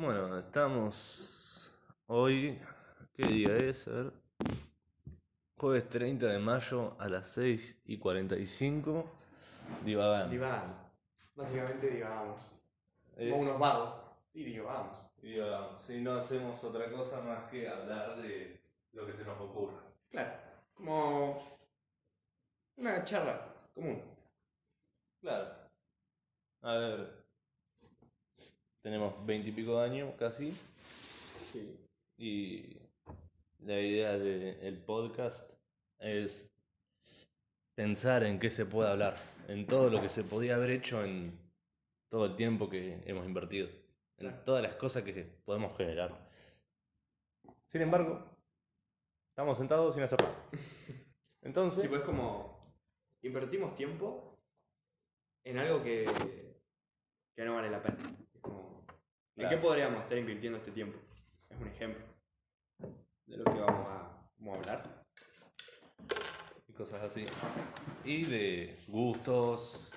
Bueno, estamos hoy. ¿Qué día es? A ver. Jueves 30 de mayo a las 6 y 45. Divagando. Divagando. Básicamente divagamos. Es- Como unos vagos. Y divagamos. divagamos. Si no hacemos otra cosa más que hablar de lo que se nos ocurra. Claro. Como una charla común. Claro. A ver. Tenemos 20 y pico de años casi. Sí. Y la idea del podcast es pensar en qué se puede hablar, en todo lo que se podía haber hecho en todo el tiempo que hemos invertido, en todas las cosas que podemos generar. Sin embargo, estamos sentados sin hacer nada. Entonces, Tipo, es como. Invertimos tiempo en algo que. que no vale la pena. ¿En qué podríamos estar invirtiendo este tiempo? Es un ejemplo de lo que vamos a, vamos a hablar. y cosas así. Y de gustos,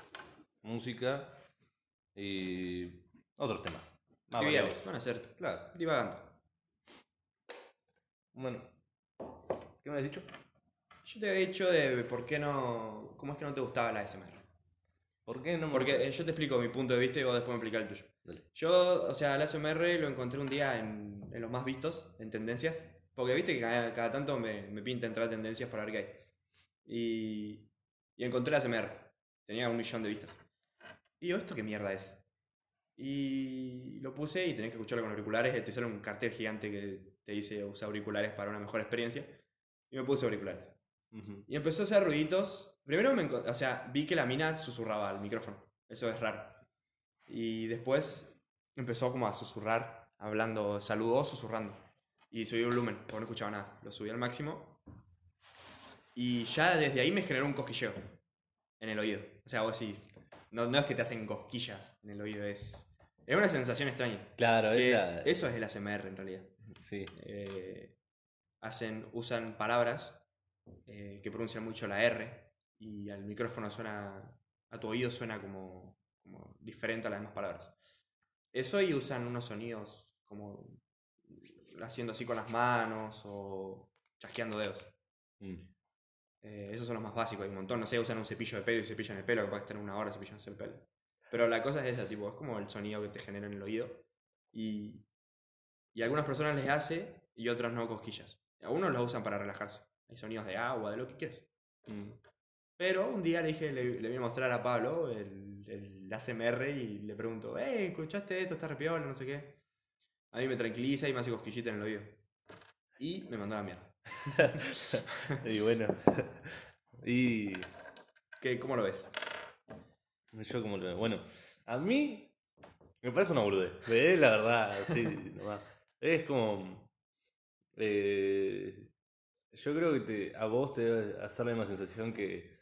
música y otros temas. Más variados. Van a ser Claro. divagando. Bueno, ¿qué me has dicho? Yo te había dicho de por qué no. ¿Cómo es que no te gustaba la ASMR? ¿Por qué no me Porque eh, yo te explico mi punto de vista y vos después me explicás el tuyo. Dale. Yo, o sea, el ASMR lo encontré un día en, en los más vistos, en tendencias. Porque viste que cada, cada tanto me, me pinta entrar a tendencias para ver qué hay. Y, y encontré el ASMR. Tenía un millón de vistas. Y digo, ¿esto qué mierda es? Y lo puse y tenés que escucharlo con auriculares. Te sale un cartel gigante que te dice usa auriculares para una mejor experiencia. Y me puse auriculares. Ujú. Y empezó a hacer ruiditos. Primero me o sea, vi que la mina susurraba al micrófono. Eso es raro. Y después empezó como a susurrar, hablando, saludó susurrando. Y subí el volumen, porque no escuchaba nada. Lo subí al máximo. Y ya desde ahí me generó un cosquilleo en el oído. O sea, vos sí. No, no es que te hacen cosquillas en el oído, es. Es una sensación extraña. Claro, Que es la- Eso es el ASMR en realidad Sí, eh, hacen, usan palabras eh, que pronuncian mucho la R y al micrófono suena, a tu oído suena como, como diferente a las demás palabras. Eso y usan unos sonidos como haciendo así con las manos o chasqueando dedos. Mm. Eh, esos son los más básicos, hay un montón. No sé, usan un cepillo de pelo y cepillan el pelo, que puedes tener una hora cepillándose el pelo. Pero la cosa es esa, tipo, es como el sonido que te genera en el oído. Y, y a algunas personas les hace y otras no cosquillas. Algunos los usan para relajarse. Hay sonidos de agua, de lo que quieras. Mm. Pero un día le dije, le, le voy a mostrar a Pablo el, el ASMR y le pregunto, hey, ¿escuchaste esto? ¿Está repiola? No sé qué. A mí me tranquiliza y me hace cosquillita en el oído. Y me mandó a la mierda. y bueno, y ¿Qué, ¿Cómo lo ves? yo como lo veo. Bueno, a mí me parece una boludez, ¿eh? la verdad, sí, nomás. Es como... eh, yo creo que te, a vos te debe hacer la misma sensación que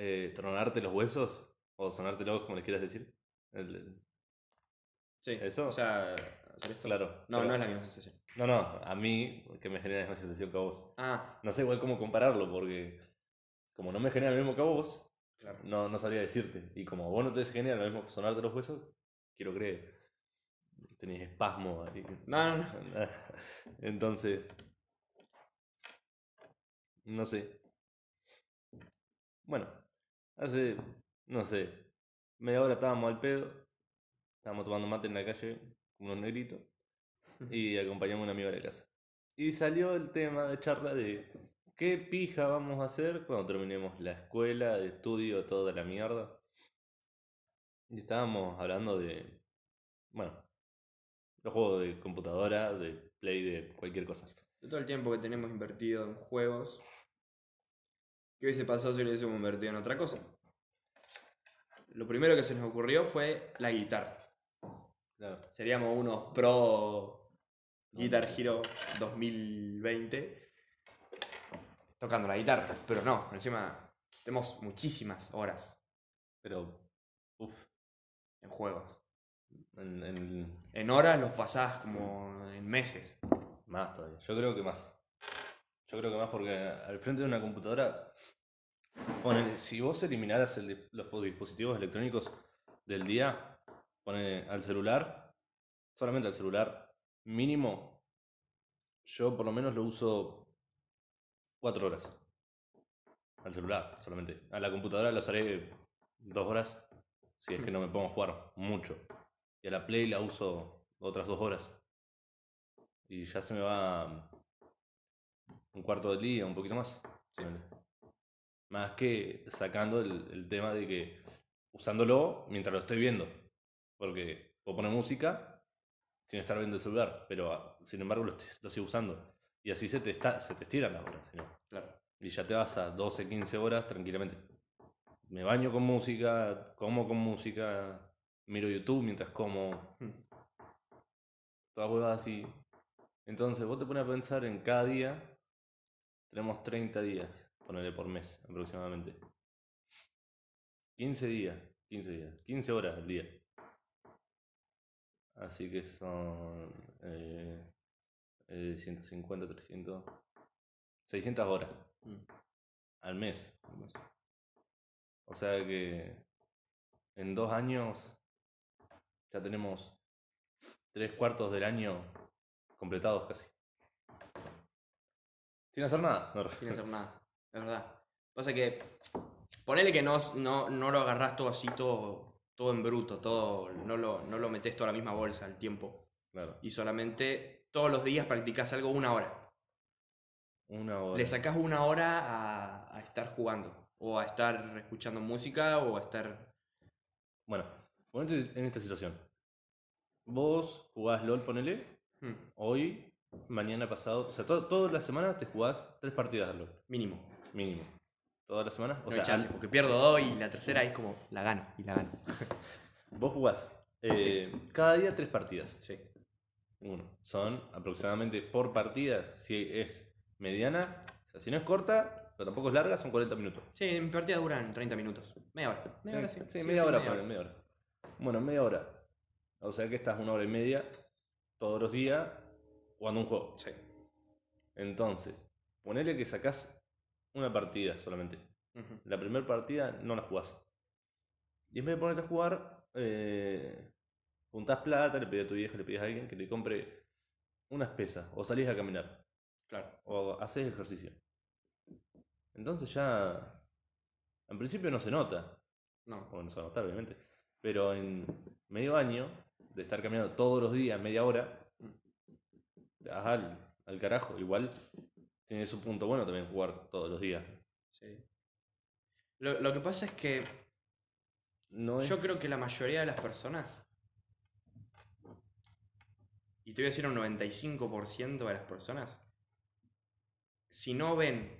eh, tronarte los huesos o sonártelos, como les quieras decir. El- el- Sí. ¿Eso? O sea, esto. claro. No, pero- no es la misma sensación. No, no, a mí que me genera la misma sensación que a vos. Ah, No sé igual cómo compararlo, porque como no me genera lo mismo que a vos, claro. no, no sabría decirte. Y como a vos no te genera lo mismo que sonarte los huesos, quiero creer. Tenés espasmo ahí. No, no, no. Entonces, no sé. Bueno, hace, no sé, media hora estábamos al pedo, estábamos tomando mate en la calle, unos negritos, y acompañamos a un amigo a la casa. Y salió el tema de charla de qué pija vamos a hacer cuando terminemos la escuela, de estudio, toda la mierda. Y estábamos hablando de, bueno, los juegos de computadora, de play, de cualquier cosa. De todo el tiempo que tenemos invertido en juegos, ¿qué hubiese pasado si lo hubiésemos invertido en otra cosa? Lo primero que se nos ocurrió fue la guitarra. Claro. Seríamos unos pro Guitar Hero 2020 tocando la guitarra. Pero no, encima tenemos muchísimas horas Pero, uff, en juegos. en, en- En horas los pasás como en meses. más todavía. Yo creo que más. Yo creo que más porque al frente de una computadora, si vos eliminaras el los dispositivos electrónicos del día, pone al celular, solamente el celular, mínimo, yo por lo menos lo uso cuatro horas. Al celular, solamente. A la computadora lo haré dos horas, si es que no me pongo a jugar mucho. Y a la Play la uso otras dos horas. Y ya se me va un cuarto del día, un poquito más. Más que sacando el, el tema de que usándolo mientras lo estoy viendo. Porque puedo poner música sin estar viendo el celular, pero ah, sin embargo lo, estoy- lo sigo usando. Y así se te, está, se te estiran las horas. no. Claro. Y ya te vas a 12, 15 horas tranquilamente. Me baño con música, como con música, miro YouTube mientras como, Mm. todas huevadas así. Entonces vos te pones a pensar en cada día, tenemos 30 días, ponerle por mes aproximadamente. 15 días, 15 días, 15 horas al día. Así que son eh, eh, 150, 300, 600 horas Mm. al mes. O sea que en dos años ya tenemos tres cuartos del año completados casi. Sin hacer nada. no, Sin hacer nada. Es verdad. Pasa que. Ponele que no, no, no lo agarrás todo así, todo, todo en bruto, todo. No lo, no lo metes toda a la misma bolsa al tiempo. Claro, Y solamente todos los días practicás algo una hora. una hora. Le sacás una hora a, a estar jugando. O a estar escuchando música o a estar. Bueno, ponete en esta situación. Vos jugás LOL, ponele, Hmm, hoy, mañana pasado, o sea, to- todas las semanas te jugás tres partidas LOL, mínimo. mínimo. Todas las semanas, o no sea, hay chance, al- porque pierdo dos y la tercera es como la gano y la gano. vos jugás eh, cada día tres partidas. Sí. Uno. Son aproximadamente por partida, si es mediana, o sea, si no es corta, pero tampoco es larga, son 40 minutos. Sí, mis partidas duran 30 minutos. Media hora. Media hora, sí. Sí, media hora, ponele, media hora. Bueno, media hora. O sea que estás una hora y media todos los días jugando un juego. Sí. Entonces, ponele que sacás una partida solamente. La primera partida no la jugás. Y en vez de ponerte a jugar, eh, juntás plata, le pedís a tu vieja, le pedís a alguien que te compre unas pesas, o salís a caminar, Claro. o haces ejercicio. Entonces ya, en principio no se nota, No. o no se va a notar obviamente, pero en medio año de estar caminando todos los días media hora, al, al carajo. Igual tiene su punto bueno también jugar todos los días. Sí. Lo, lo que pasa es que No es... yo creo que la mayoría de las personas, y te voy a decir un 95% de las personas, si no ven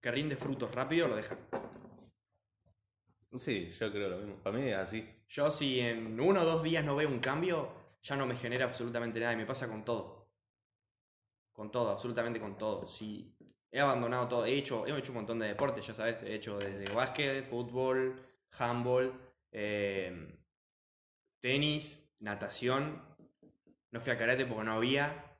que rinde frutos rápido, lo dejan. Sí, yo creo lo mismo. Para mí es así. Yo si en uno o dos días no veo un cambio, ya no me genera absolutamente nada y me pasa con todo. Con todo, absolutamente con todo. Si he abandonado todo, he hecho, he hecho un montón de deportes, ya sabes, he hecho desde básquet, fútbol, handball, eh, tenis, natación. No fui a karate porque no había.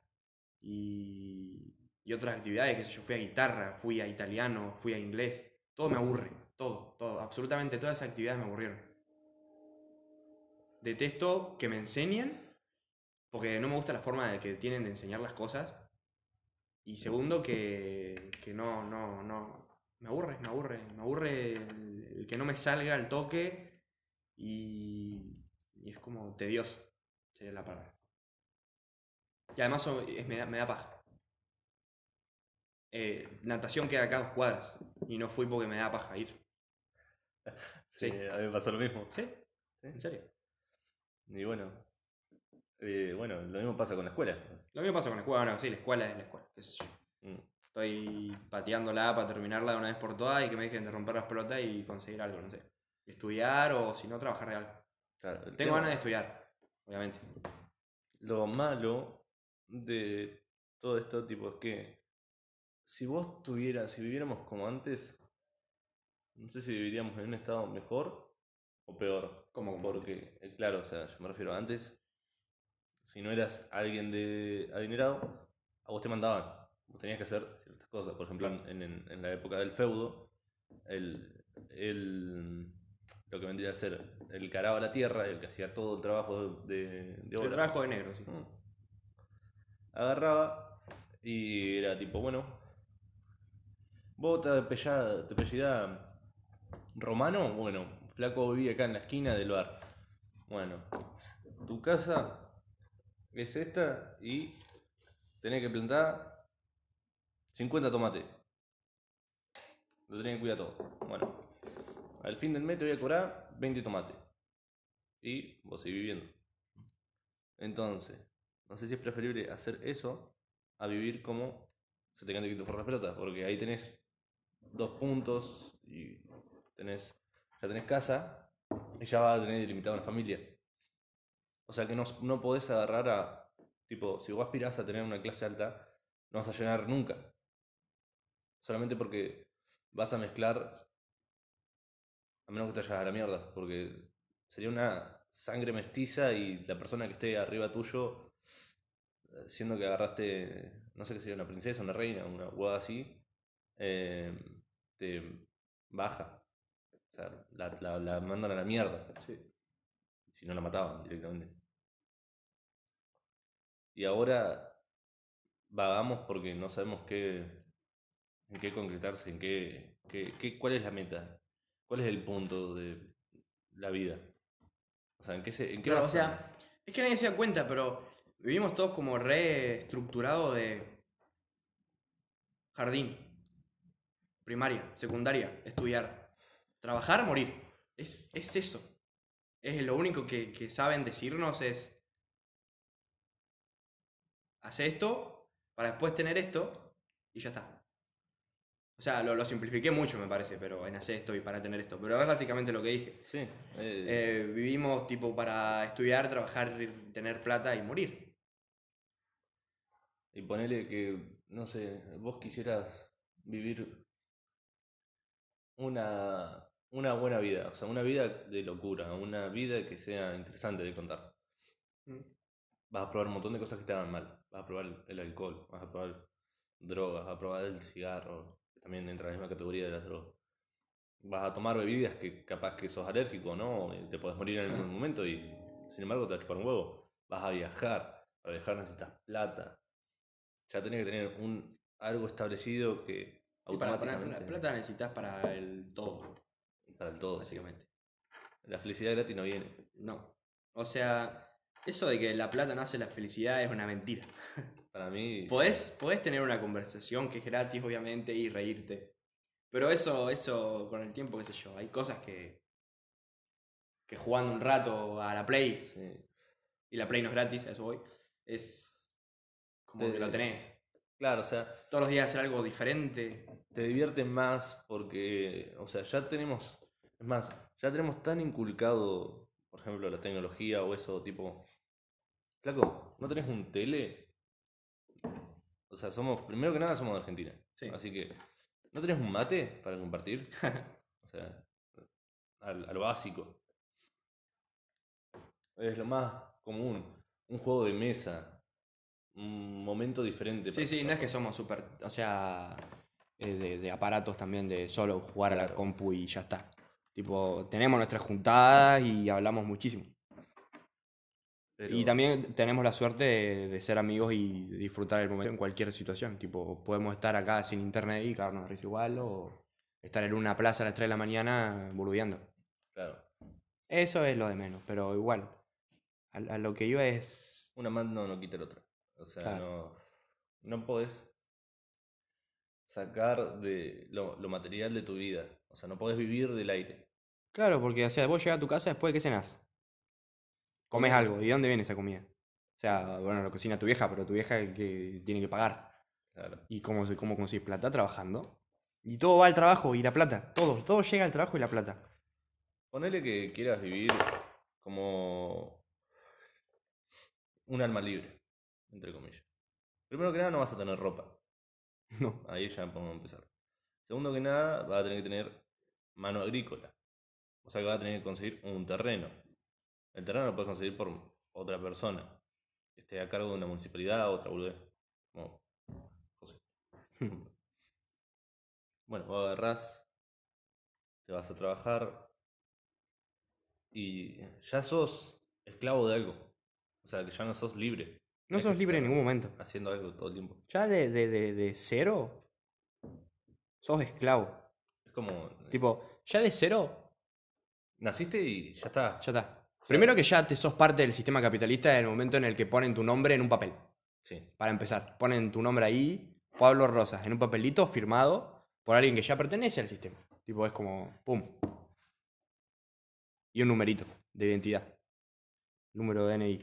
Y, otras actividades, que sé yo, fui a guitarra, fui a italiano, fui a inglés. Todo me aburre, todo, todo, absolutamente todas esas actividades me aburrieron. Detesto que me enseñen, porque no me gusta la forma de que tienen de enseñar las cosas. Y segundo, que, que no, no, no. Me aburre, me aburre. Me aburre el, el que no me salga el toque y, y es como tedioso, sería la palabra. Y además es- me, da, me da paja. Eh, natación queda acá a dos cuadras y no fui porque me da paja ir. Sí, Sí. a mí me pasó lo mismo. ¿Sí? ¿En serio? Y bueno, eh, bueno, lo mismo pasa con la escuela. Lo mismo pasa con la escuela, bueno, sí, la escuela es la escuela. Qué sé yo. Mm. Estoy pateándola para terminarla de una vez por todas y que me dejen de romper las pelotas y conseguir algo, no sé. Estudiar o si no, trabajar de algo. Claro, Tengo tema- ganas de estudiar, obviamente. Lo malo de todo esto, tipo, es que si vos tuvieras, si viviéramos como antes, no sé si viviríamos en un estado mejor o peor. Como Porque, eh, claro, o sea, yo me refiero a antes, si no eras alguien de adinerado, a vos te mandaban. Vos tenías que hacer ciertas cosas. Por ejemplo, en, en- en la época del feudo, el, el- lo que vendría a ser el que araba la tierra, el que hacía todo el trabajo de, de El obra. trabajo de negro, sí. Mm. Agarraba y era tipo, bueno, vos te apellidás te apellidás romano, bueno, flaco vivía acá en la esquina del bar. Bueno, tu casa es esta y tenés que plantar 50 tomates. Lo tenés que cuidar todo. Bueno, al fin del mes te voy a cobrar 20 tomates. Y vos seguís viviendo. Entonces, no sé si es preferible hacer eso a vivir como se te cante que te forras pelota, porque ahí tenés dos puntos y tenés, ya tenés casa y ya vas a tener delimitada una familia. O sea que no, no podés agarrar a, tipo, si vos aspirás a tener una clase alta, no vas a llenar nunca. Solamente porque vas a mezclar, a menos que te vayas a la mierda, porque sería una sangre mestiza y la persona que esté arriba tuyo, siendo que agarraste, no sé qué sería, una princesa, una reina, una hueá así, eh, te baja. O sea, la, la, la mandan a la mierda. Si no la mataban directamente. Y ahora vagamos porque no sabemos qué, en qué concretarse, en qué, qué, qué- cuál es la meta, cuál es el punto de la vida. O sea, en qué se, en qué Claro, o basa- sea, es que nadie se da cuenta, pero vivimos todos como re estructurado de jardín, primaria, secundaria, estudiar, trabajar, morir. Es, es eso. Es lo único que, que saben decirnos es hace esto para después tener esto y ya está. O sea, lo, lo simplifiqué mucho me parece, pero en hacer esto y para tener esto. Pero es básicamente lo que dije. Sí, eh, Eh, vivimos tipo para estudiar, trabajar, tener plata y morir. y ponele que, no sé, vos quisieras vivir una, una buena vida, o sea, una vida de locura, una vida que sea interesante de contar. Vas a probar un montón de cosas que te hagan mal. Vas a probar el alcohol, vas a probar drogas, vas a probar el cigarro, que también entra en la misma categoría de las drogas. Vas a tomar bebidas que capaz que sos alérgico, ¿no? Y te podés morir en algún momento y sin embargo te va a chupar un huevo. Vas a viajar, para viajar necesitas plata. Ya tenés que tener un algo establecido que Y para automáticamente la plata necesitas para el todo, para el todo. sí. básicamente. La felicidad gratis no viene. No. O sea, eso de que la plata no hace la felicidad es una mentira. Para mí Podés, podés tener una conversación que es gratis, obviamente, y reírte. Pero eso, eso con el tiempo, qué sé yo, hay cosas que. que jugando un rato a la Play, sí. y la Play no es gratis, a eso voy, es. como Te- que lo tenés. Claro, o sea, Todos los días hacer algo diferente. te diviertes más porque, o sea, ya tenemos, es más, ya tenemos tan inculcado, por ejemplo, la tecnología o eso, tipo, flaco, ¿no tenés un tele? O sea, somos, primero que nada somos de Argentina, Sí. así que, ¿no tenés un mate para compartir? o sea, al, a lo básico. Es lo más común, un juego de mesa, un momento diferente. Sí, sí, no es que somos súper. O sea, eh, de, de aparatos también, de solo jugar a la compu y ya está. Tipo, tenemos nuestras juntadas y hablamos muchísimo. Pero- Y también tenemos la suerte de, de ser amigos y disfrutar el momento en cualquier situación. Tipo, podemos estar acá sin internet y cagarnos de risa igual o estar en una plaza a las 3 de la mañana boludeando. Claro. Eso es lo de menos, pero igual. A, a lo que iba es. Una mano no quita la otra. O sea, Claro. no, no podés sacar de lo, lo material de tu vida. O sea, no podés vivir del aire. Claro, porque o sea, vos llegás a tu casa después de que cenás. Comes algo. ¿Y de dónde viene esa comida? O sea, bueno, lo cocina tu vieja, pero tu vieja que tiene que pagar. Claro. ¿Y cómo, cómo consigues plata? Trabajando. Y todo va al trabajo y la plata. Todo, todo llega al trabajo y la plata. Ponele que quieras vivir como un alma libre, entre comillas. Primero que nada, no vas a tener ropa. No. Ahí ya podemos empezar. Segundo que nada, vas a tener que tener mano agrícola. O sea que vas a tener que conseguir un terreno. El terreno lo puedes conseguir por otra persona. Que esté a cargo de una municipalidad o otra boludez. Como José. Bueno, vos agarrás, te vas a trabajar, y ya sos esclavo de algo. O sea, que ya no sos libre. No sos libre en ningún momento. Haciendo algo todo el tiempo. Ya de, de, de, de cero, sos esclavo. Es como. Tipo, ya de cero, Naciste y ya está. ya está. Primero que ya te sos parte del sistema capitalista en el momento en el que ponen tu nombre en un papel. Sí. Para empezar, ponen tu nombre ahí, Pablo Rosas, en un papelito firmado por alguien que ya pertenece al sistema. Tipo, es como, ¡pum! Y un numerito de identidad. Número de DNI.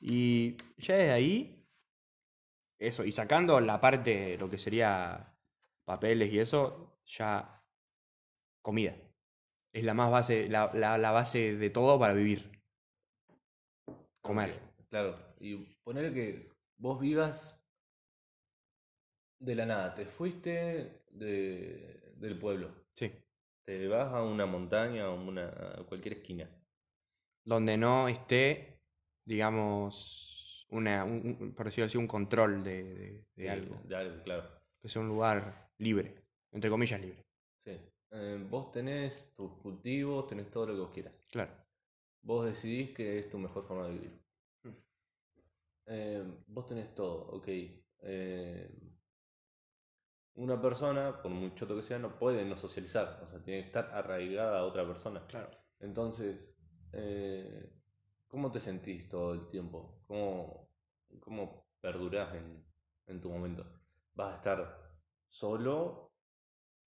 Y ya desde ahí, eso, y sacando la parte, lo que sería papeles y eso, ya comida. Es la más base, la, la- la base de todo para vivir. Comer. Claro. Y poner que vos vivas de la nada. Te fuiste de, del pueblo. Sí. Te vas a una montaña, a, una, a cualquier esquina. donde no esté, digamos, una, un- por decirlo así, un control de, de- de algo. De algo, claro. Que sea un lugar libre, entre comillas libre. Sí. Eh, vos tenés tus cultivos, tenés todo lo que vos quieras. Claro. Vos decidís que es tu mejor forma de vivir. Mm. Eh, vos tenés todo, ok. Eh, una persona, por muy choto que sea, no puede no socializar. O sea, tiene que estar arraigada a otra persona. Claro. Entonces, ¿cómo te sentís todo el tiempo? ¿Cómo, cómo perdurás en, en tu momento? ¿Vas a estar solo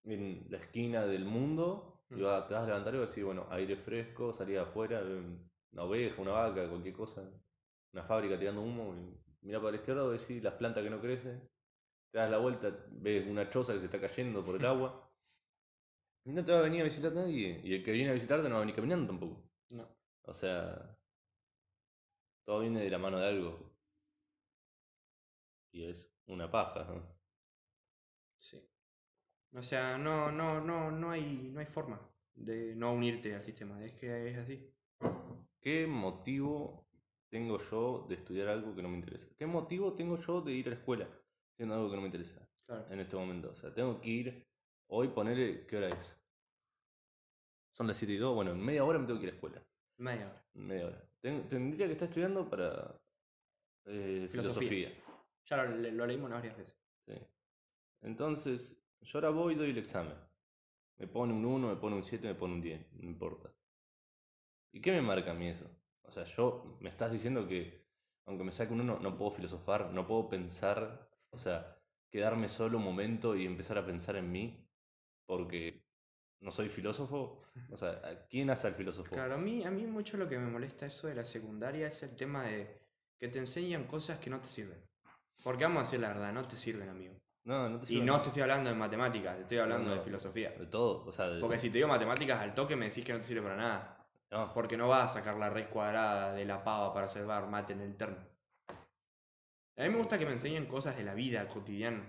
en la esquina del mundo y Mm. vas- te vas a levantar y vas a decir, bueno, aire fresco, salir afuera, ver una oveja, una vaca, cualquier cosa, una fábrica tirando humo, y mirá para la izquierda y decís las plantas que no crecen, te das la vuelta, ves una choza que se está cayendo por el agua. Y no te va a venir a visitar nadie. Y el que viene a visitarte no va a venir caminando tampoco. No. O sea, todo viene de la mano de algo. Y es una paja. ¿no? Sí. O sea, no, no, no, no hay, no hay forma de no unirte al sistema. Es que es así. ¿Qué motivo tengo yo de estudiar algo que no me interesa? ¿Qué motivo tengo yo de ir a la escuela haciendo algo que no me interesa Claro. en este momento? O sea, tengo que ir hoy, ponerle, ¿qué hora es? Son las 7 y 2, bueno, en media hora me tengo que ir a la escuela. Media hora. Media hora. Ten- tendría que estar estudiando para eh, Filosofía. filosofía. Ya lo, lo leímos varias veces. Sí. Entonces, yo ahora voy y doy el examen. Me pone un 1, me pone un 7, me pone un 10, no importa. ¿Y qué me marca a mí eso? O sea, yo me estás diciendo que aunque me saque un 1, no puedo filosofar, no puedo pensar, o sea, quedarme solo un momento y empezar a pensar en mí, porque no soy filósofo. O sea, ¿a quién hace al filósofo? Claro, a mí, a mí mucho lo que me molesta eso de la secundaria es el tema de que te enseñan cosas que no te sirven. Porque vamos a decir la verdad, no te sirven, amigo. No, no te Y no te estoy hablando de matemáticas, te estoy hablando No, de filosofía. De todo, o sea, de- Porque si te digo matemáticas al toque me decís que no te sirve para nada. no, Porque no vas a sacar la raíz cuadrada de la pava para salvar mate en el termo. A mí me gusta que me enseñen cosas de la vida cotidiana.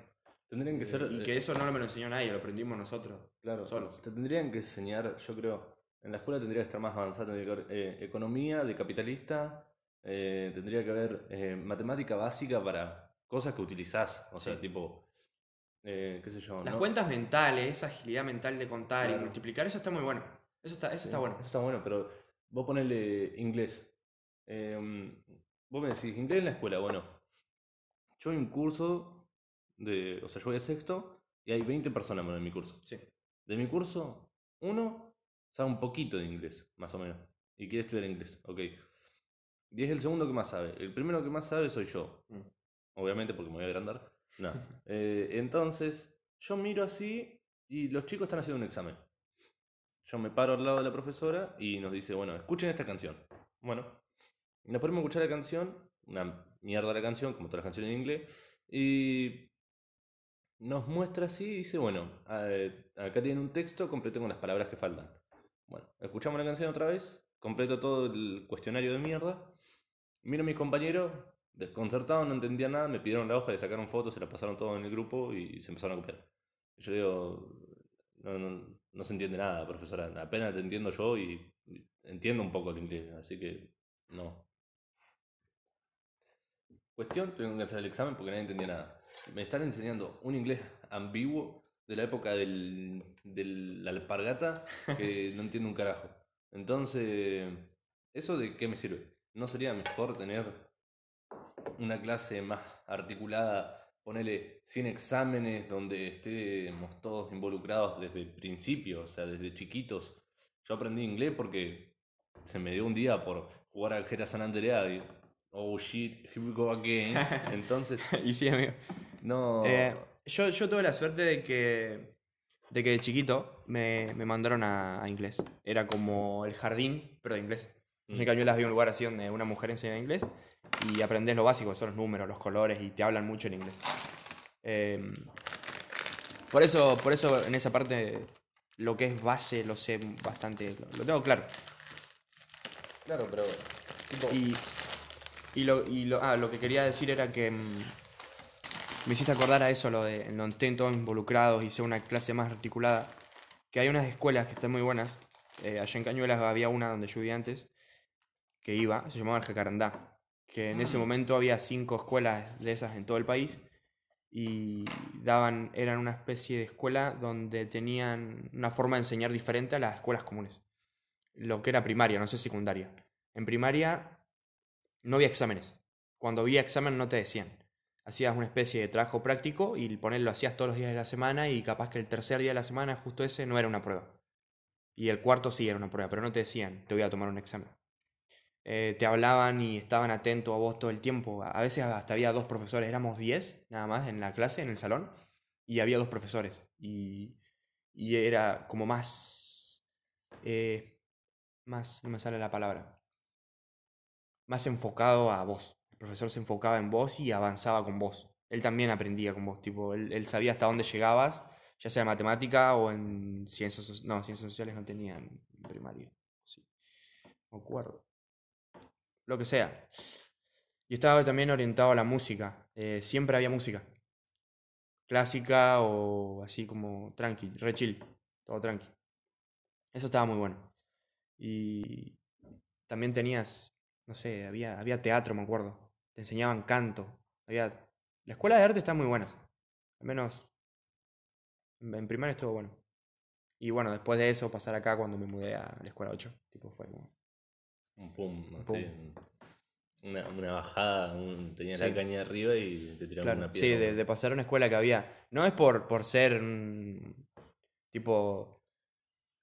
tendrían que ser... Y eh, que eso no me lo enseñó nadie, lo aprendimos nosotros. Claro, solos. te tendrían que enseñar, yo creo, en la escuela tendría que estar más avanzada, tendría que haber eh, economía de capitalista, eh, tendría que haber eh, matemática básica para cosas que utilizás, o sea, Sí. tipo, eh, qué sé yo. Las ¿no? cuentas mentales, esa agilidad mental de contar y Claro. multiplicar, eso está muy bueno. Eso está, eso Sí, está bueno. Eso está bueno, pero vos ponele inglés. Eh, vos me decís, inglés en la escuela, bueno, yo hay un curso de, o sea, yo voy a sexto y hay 20 personas en mi curso. Sí. De mi curso, uno sabe un poquito de inglés, más o menos, y quiere estudiar inglés, ok. Y es el segundo que más sabe. El primero que más sabe soy yo, Mm. obviamente porque me voy a agrandar. No. Eh, entonces, yo miro así y los chicos están haciendo un examen. Yo me paro al lado de la profesora y nos dice, bueno, escuchen esta canción. Bueno, nos ponemos a escuchar la canción, una mierda la canción, como todas las canciones en inglés, y nos muestra así y dice, bueno, eh, acá tienen un texto, completo con las palabras que faltan. Bueno, escuchamos la canción otra vez, completo todo el cuestionario de mierda, miro a mis compañeros, desconcertados, no entendían nada, me pidieron la hoja, le sacaron fotos, se la pasaron todo en el grupo y se empezaron a copiar. Yo digo, no, no, no se entiende nada, profesora, apenas te entiendo yo y entiendo un poco el inglés, así que no. Cuestión, tengo que hacer el examen porque nadie entendía nada. Me están enseñando un inglés ambiguo de la época del, de la alpargata que no entiendo un carajo. Entonces, ¿eso de qué me sirve? ¿No sería mejor tener una clase más articulada, ponerle 100 exámenes donde estemos todos involucrados desde el principio, o sea, desde chiquitos? Yo aprendí inglés porque se me dio un día por jugar a GTA San Andreas y, oh shit, here we go again. Entonces, y sí, amigo. no... Eh, yo, yo tuve la suerte de que, de que de chiquito me, me mandaron a, a inglés. Era como el jardín, pero de inglés. Mm. En Cañuelas había un lugar así donde una mujer enseña inglés y aprendes lo básico, son los números, los colores y te hablan mucho en inglés. Eh, por, eso, por eso en esa parte lo que es base lo sé bastante, lo, lo tengo claro. Claro, pero... tipo, Y, y, lo, y lo, ah, lo que quería decir era que mm, me hiciste acordar a eso, lo de en donde estén todos involucrados y sea una clase más articulada. Que hay unas escuelas que están muy buenas. Eh, allá en Cañuelas había una donde yo vivía antes, que iba, se llamaba el Jacarandá. Que en ese Ah. momento había cinco escuelas de esas en todo el país. Y daban, eran una especie de escuela donde tenían una forma de enseñar diferente a las escuelas comunes. Lo que era primaria, no sé secundaria. En primaria no había exámenes. Cuando había examen no te decían. Hacías una especie de trabajo práctico y ponerlo hacías todos los días de la semana y capaz que el tercer día de la semana, justo ese, no era una prueba. Y el cuarto sí era una prueba, pero no te decían, te voy a tomar un examen. Eh, te hablaban y estaban atentos a vos todo el tiempo. A veces hasta había dos profesores, éramos 10 nada más en la clase, en el salón, y había dos profesores. Y, y era como más... eh, más, no me sale la palabra más enfocado a vos. El profesor se enfocaba en vos y avanzaba con vos. Él también aprendía con vos, tipo, él, él sabía hasta dónde llegabas, ya sea en matemática o en ciencias. No, ciencias sociales no tenían en primaria. Sí. Me acuerdo. Lo que sea. Y estaba también orientado a la música. eh, siempre había música. Clásica o así como tranqui, re chill. Todo tranqui. Eso estaba muy bueno. Y también tenías no sé, había, había teatro, me acuerdo. Te enseñaban canto. Había... La escuela de arte está muy buena. Al menos en, primaria estuvo bueno. Y bueno, después de eso pasar acá cuando me mudé a la escuela 8. Tipo, fue como... Un pum, así, Pum. un- Una, una bajada, un, tenías Sí. la caña arriba y te tiraban Claro, una sí, piedra. de, de pasar a una escuela que había. No es por, por ser tipo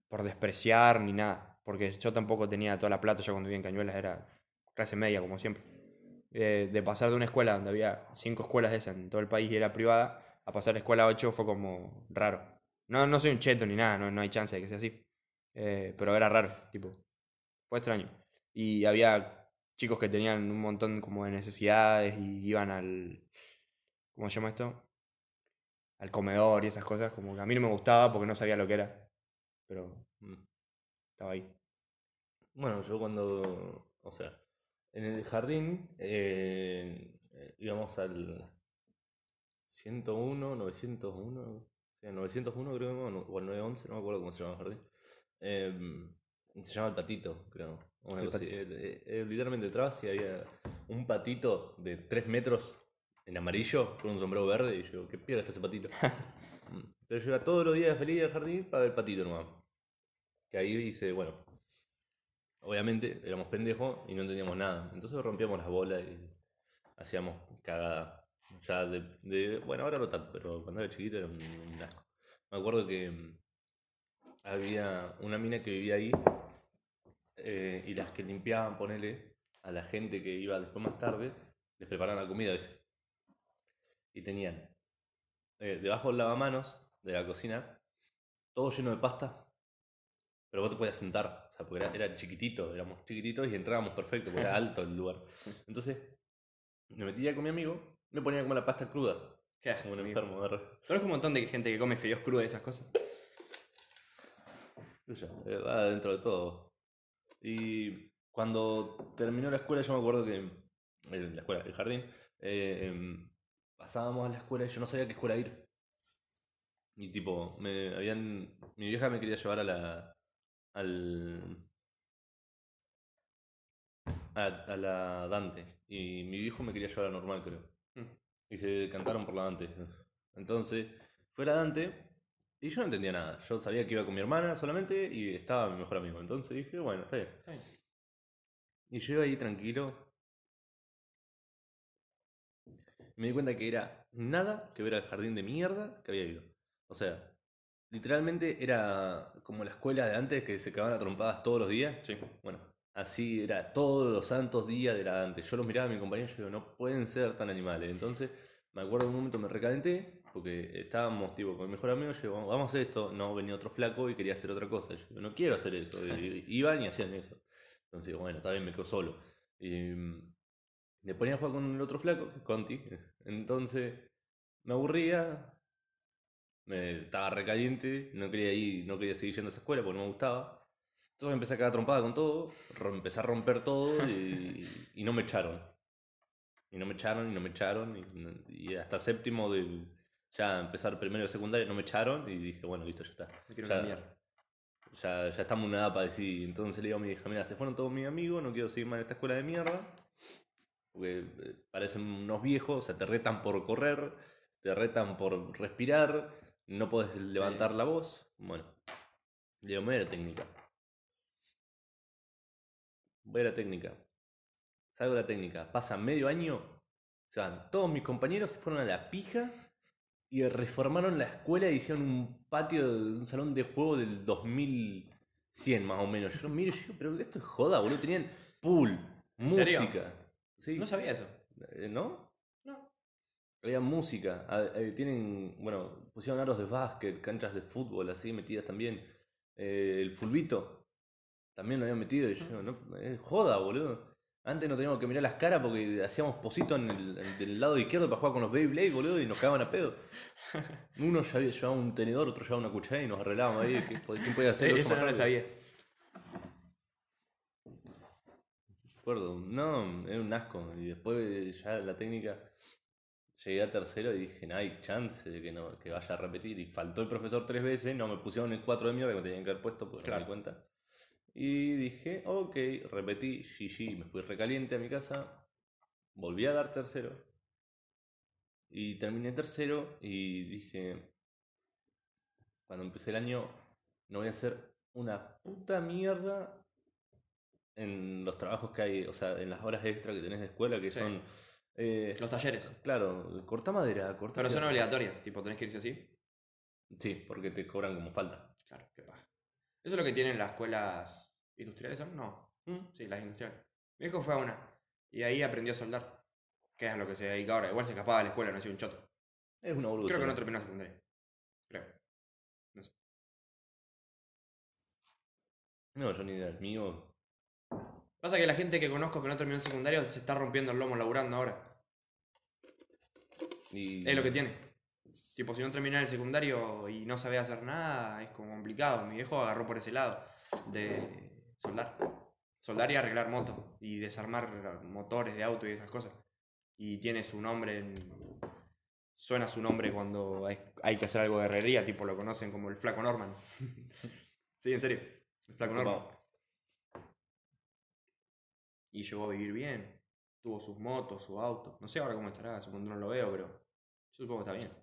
por despreciar ni nada. Porque yo tampoco tenía toda la plata. Yo cuando vivía en Cañuelas era clase media, como siempre. Eh, de pasar de una escuela donde había cinco escuelas de esas en todo el país y era privada, a pasar a escuela 8 fue como raro. No, no soy un cheto ni nada, no, no hay chance de que sea así. Eh, pero era raro, tipo. Fue extraño. Y había chicos que tenían un montón como de necesidades y iban al. ¿Cómo se llama esto? Al comedor y esas cosas. Como que a mí no me gustaba porque no sabía lo que era. Pero Mm. estaba ahí. Bueno, yo cuando, o sea, en el jardín eh, eh, íbamos al 101, 901, o sea, 901 creo, o al 911, no me acuerdo cómo se llama el jardín. Em, se llama el patito, creo. El algo así. Eh, eh, literalmente detrás y había un patito de 3 metros en amarillo con un sombrero verde y yo, ¿qué piedra está ese patito? Mm. Entonces yo iba todos los días feliz al jardín para ver el patito nomás. Que ahí hice, bueno, obviamente éramos pendejos y no entendíamos nada. Entonces rompíamos las bolas y hacíamos cagada. Ya de, de- bueno, ahora no tanto, pero cuando era chiquito era un, un asco. Me acuerdo que mm, había una mina que vivía ahí eh, y las que limpiaban, ponele, a la gente que iba después más tarde, les preparaban la comida, ¿viste? Y tenían eh, debajo del lavamanos de la cocina, todo lleno de pasta, pero vos te podías sentar, o sea, porque era, era chiquitito, éramos chiquititos y entrábamos perfecto, porque era alto el lugar. Entonces, me metía con mi amigo, me ponía como la pasta cruda, ¿Qué como un enfermo, Conozco un montón de gente que come fideos crudos y esas cosas. eh, va dentro de todo. Y cuando terminó la escuela, yo me acuerdo que, la escuela, el jardín, eh, em, pasábamos a la escuela y yo no sabía a qué escuela ir. Y tipo, me habían, mi vieja me quería llevar a la, al, a, a la Dante. Y mi viejo me quería llevar a la normal, creo. Y se cantaron por la Dante. Entonces, fue la Dante Y yo no entendía nada. Yo sabía que iba con mi hermana solamente y estaba mi mejor amigo. Entonces dije, bueno, está bien. Está bien. Y yo iba ahí tranquilo. Me di cuenta que era nada que ver al jardín de mierda que había ido. O sea, literalmente era como la escuela de antes que se cagaban a trompadas todos los días. Sí. Bueno, así era todos los santos días de la antes. Yo los miraba a mi compañero y yo digo, no pueden ser tan animales. Entonces, me acuerdo un momento me recalenté porque estábamos tipo con mi mejor amigo. Yo digo, vamos a hacer esto. No, venía otro flaco y quería hacer otra cosa. Yo digo, no quiero hacer eso. Y- iban y hacían eso. Entonces, bueno, está bien, me quedo solo. Y mm, me ponía a jugar con el otro flaco, Conti. Entonces, me aburría. Me estaba recaliente, no quería ir, no quería seguir yendo a esa escuela porque no me gustaba. Entonces empecé a cagar trompada con todo, empecé a romper todo y, y no me echaron. Y no me echaron, y no me echaron, y hasta séptimo de ya empezar primero de secundaria no me echaron y dije, bueno, listo, ya está. Me quiero Ya- cambiar. Ya, ya estamos en una edad para decidir. Entonces le digo a mi hija, mira, se fueron todos mis amigos, no quiero seguir más en esta escuela de mierda. Porque eh, parecen unos viejos, o sea, te retan por correr, te retan por respirar, no puedes levantar la voz. Bueno, le digo, me voy a la técnica. Voy a la técnica. Salgo de la técnica. Pasa medio año, se van todos mis compañeros, se fueron a la pija y reformaron la escuela y hicieron un patio, un salón de juego del 2100 más o menos. Yo lo miro y digo, pero esto es joda, boludo. Tenían pool, música. Sí. No sabía eso. Eh, ¿No? No. Había música. Ah, eh, tienen, bueno, pusieron aros de básquet, canchas de fútbol así metidas también. Eh, el fulbito también lo habían metido y yo, no, es joda, boludo. Antes no teníamos que mirar las caras porque hacíamos positos en el, del lado izquierdo para jugar con los Beyblade, boludo, y nos cagaban a pedo. Uno ya había llevado un tenedor, otro llevaba una cuchara y nos arreglábamos ahí. ¿Quién podía-? Yo Eso más no lo sabía. acuerdo. No, era un asco. Y después ya la técnica llegué a tercero y dije, no hay chance de que no que vaya a repetir. Y faltó el profesor tres veces, no me pusieron el 4 de mierda que me tenían que haber puesto porque no me Claro. di cuenta. Y dije, ok, repetí, GG, me fui recaliente a mi casa, volví a dar tercero. Y terminé tercero y dije, cuando empecé el año, no voy a hacer una puta mierda en los trabajos que hay, o sea, en las horas extra que tenés de escuela, que Sí. son... eh, Los talleres. Claro, corta madera, corta Pero son obligatorias, tipo, tenés que irse así. Sí, porque te cobran como falta. Claro, qué paja. Eso es lo que tienen las escuelas industriales, ¿son? No. Mm. Sí, las industriales. Mi hijo fue a una. Y ahí aprendió a soldar. Que es a lo que se dedica ahora. Igual se escapaba de la escuela, no hacía un choto. Es una boluda. Creo que no terminó secundaria. Creo. No, yo ni idea. El mío. Pasa que la gente que conozco que no terminó secundario se está rompiendo el lomo laburando ahora. Y... Es lo que tiene. Tipo, si no termina el secundario y no sabe hacer nada, es como complicado. Mi viejo agarró por ese lado de soldar. Soldar y arreglar motos. Y desarmar motores de auto y esas cosas. Y tiene su nombre en... Suena su nombre cuando hay, hay que hacer algo de herrería, tipo lo conocen como el Flaco Norman. sí, en serio. El Flaco Norman. Y llegó a vivir bien. Tuvo sus motos, su auto. No sé ahora cómo estará, supongo que no lo veo, pero yo supongo que está bien.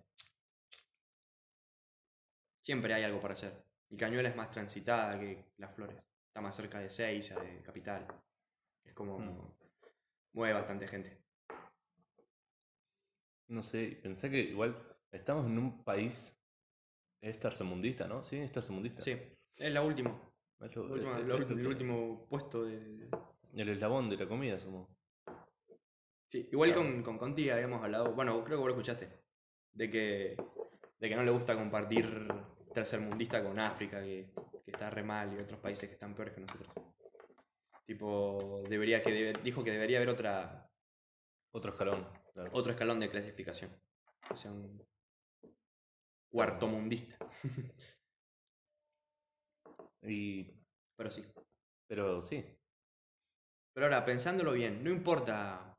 Siempre hay algo para hacer. Y Cañuela es más transitada que Las Flores. Está más cerca de Seiza, de Capital. Es como... Mm. Mueve bastante gente. No sé, pensé que igual estamos en un país. Es tercermundista, ¿no? Sí, es tercermundista. Sí, es la última. Última- eh, la eh, ulti- el eh, último puesto de... El eslabón de la comida somos. Sí, igual Claro. con, con Conti habíamos hablado, bueno, creo que vos lo escuchaste, de que, de que no le gusta compartir tercermundista con África, que, que está re mal, y otros países que están peores que nosotros. Tipo, debería que debe- dijo que debería haber otra, Otro escalón. claro. otro escalón de clasificación. O sea, un cuarto mundista. Y. Pero sí. Pero sí. Pero ahora, pensándolo bien, no importa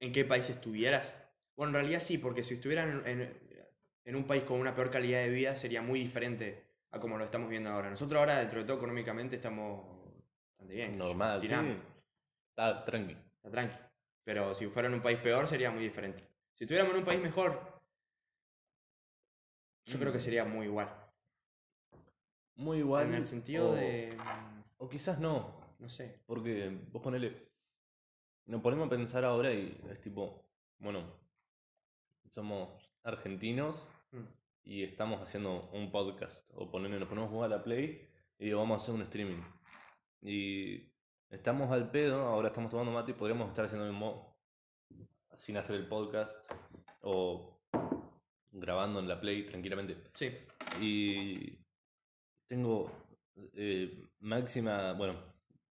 en qué país estuvieras. Bueno, en realidad sí, porque si estuvieran en, en- en un país con una peor calidad de vida sería muy diferente a como lo estamos viendo ahora. Nosotros ahora, dentro de todo, económicamente estamos bastante bien. Normal, sí. Está tranqui. está tranqui. Pero si fuera en un país peor sería muy diferente. Si estuviéramos en un país mejor, Yo creo que sería muy igual. Muy igual. en el sentido o- de. mm, O quizás no. No sé. Porque vos ponele. Nos ponemos a pensar ahora y es tipo. Bueno. Somos argentinos Mm. Y estamos haciendo un podcast. O nos ponemos a jugar a la Play y digo, vamos a hacer un streaming. Y estamos al pedo, ahora estamos tomando mate y podríamos estar haciendo el mismo sin hacer el podcast. O grabando en la Play tranquilamente. Sí. Y tengo eh, máxima, bueno,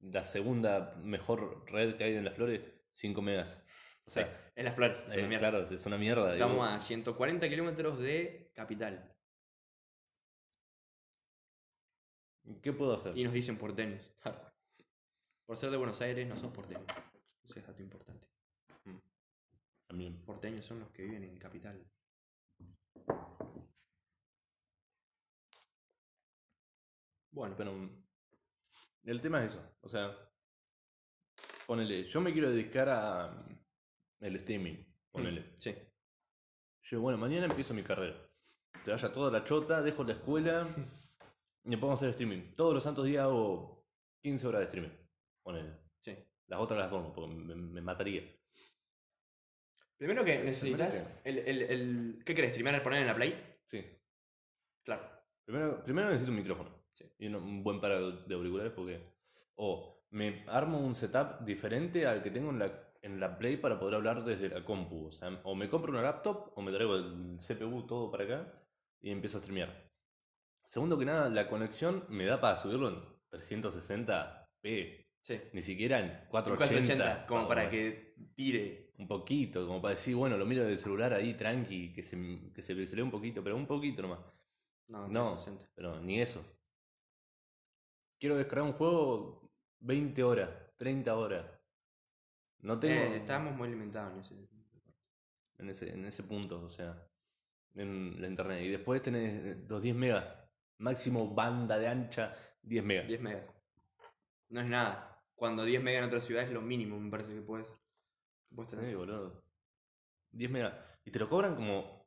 la segunda mejor red que hay en las flores, 5 megas. O sea, sí. En las flores. es claro, es una mierda. digo. Estamos a 140 kilómetros de capital. ¿Qué puedo hacer? Y nos dicen porteños. Por ser de Buenos Aires no sos porteño. Ese es dato importante. También. Porteños son los que viven en capital. Bueno, Pero mm, el tema es eso. O sea, ponele, yo me quiero dedicar a mm, el streaming. Ponele. Sí. Yo, bueno, mañana empiezo mi carrera. Te vaya toda la chota, dejo la escuela y me pongo a hacer streaming. Todos los santos días hago 15 horas de streaming. Ponele. Sí. Las otras las duermo porque me, me mataría. Primero que necesitas. El, el, el- ¿Qué querés? ¿Streamear poner en la Play? Sí. Claro. Primero, primero necesito un micrófono. Sí. Y un, un buen par de auriculares porque... O me armo un setup diferente al que tengo en la, en la Play para poder hablar desde la compu. O sea, o me compro una laptop o me traigo el CPU todo para acá y empiezo a streamear. Segundo que nada, la conexión me da para subirlo en 360p. Sí. Ni siquiera en 480. 480, como para más. que tire. Un poquito, como para decir, bueno, lo miro del celular ahí tranqui, que se, que se pixelee un poquito, pero un poquito nomás. No, No, 360. pero ni eso. Quiero descargar un juego 20 horas, 30 horas. No tengo Eh, estábamos muy limitados en ese. en, ese, en ese punto, o sea, en la internet. Y después tenés eh, los 10 megas, máximo banda de ancha, 10 megas. 10 megas. No es nada. Cuando 10 megas en otra ciudad es lo mínimo, me parece que puedes. puedes tener. Sí, boludo. 10 megas. Y te lo cobran como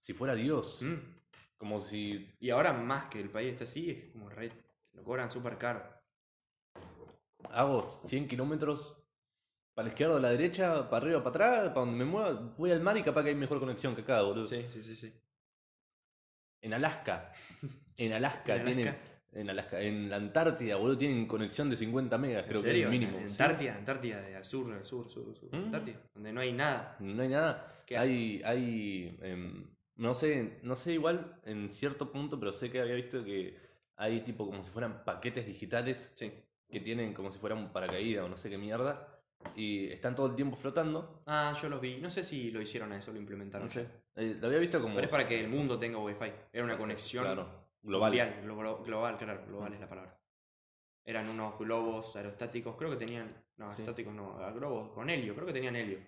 si fuera Dios. Mm. Como si Y ahora más que el país está así, es como red. Lo cobran súper caro. Hago 100 kilómetros para la izquierda o la derecha, para arriba o para atrás, para donde me mueva, voy al mar y capaz que hay mejor conexión que acá, boludo. Sí, sí, sí, sí. En Alaska. En Alaska ¿En tienen. Alaska? En Alaska. En la Antártida, boludo, tienen conexión de 50 megas, creo ¿En que es el mínimo. En sí. Antártida, Antártida, al sur, al sur, sur, sur. Mm. Antártida, donde no hay nada. No hay nada. ¿Qué Hay, hay em, no sé, no sé igual en cierto punto, pero sé que había visto que hay tipo como si fueran paquetes digitales Sí. Que tienen como si fueran paracaídas o no sé qué mierda y están todo el tiempo flotando. Ah, yo los vi. No sé si lo hicieron a eso, lo implementaron. No sé. Eh, lo había visto como Pero es para que el mundo tenga wifi. Era una conexión claro, global. mundial. glo- global, claro, global es la palabra. Eran unos globos aerostáticos, creo que tenían. No, Sí. aerostáticos no, a globos con helio, creo que tenían helio.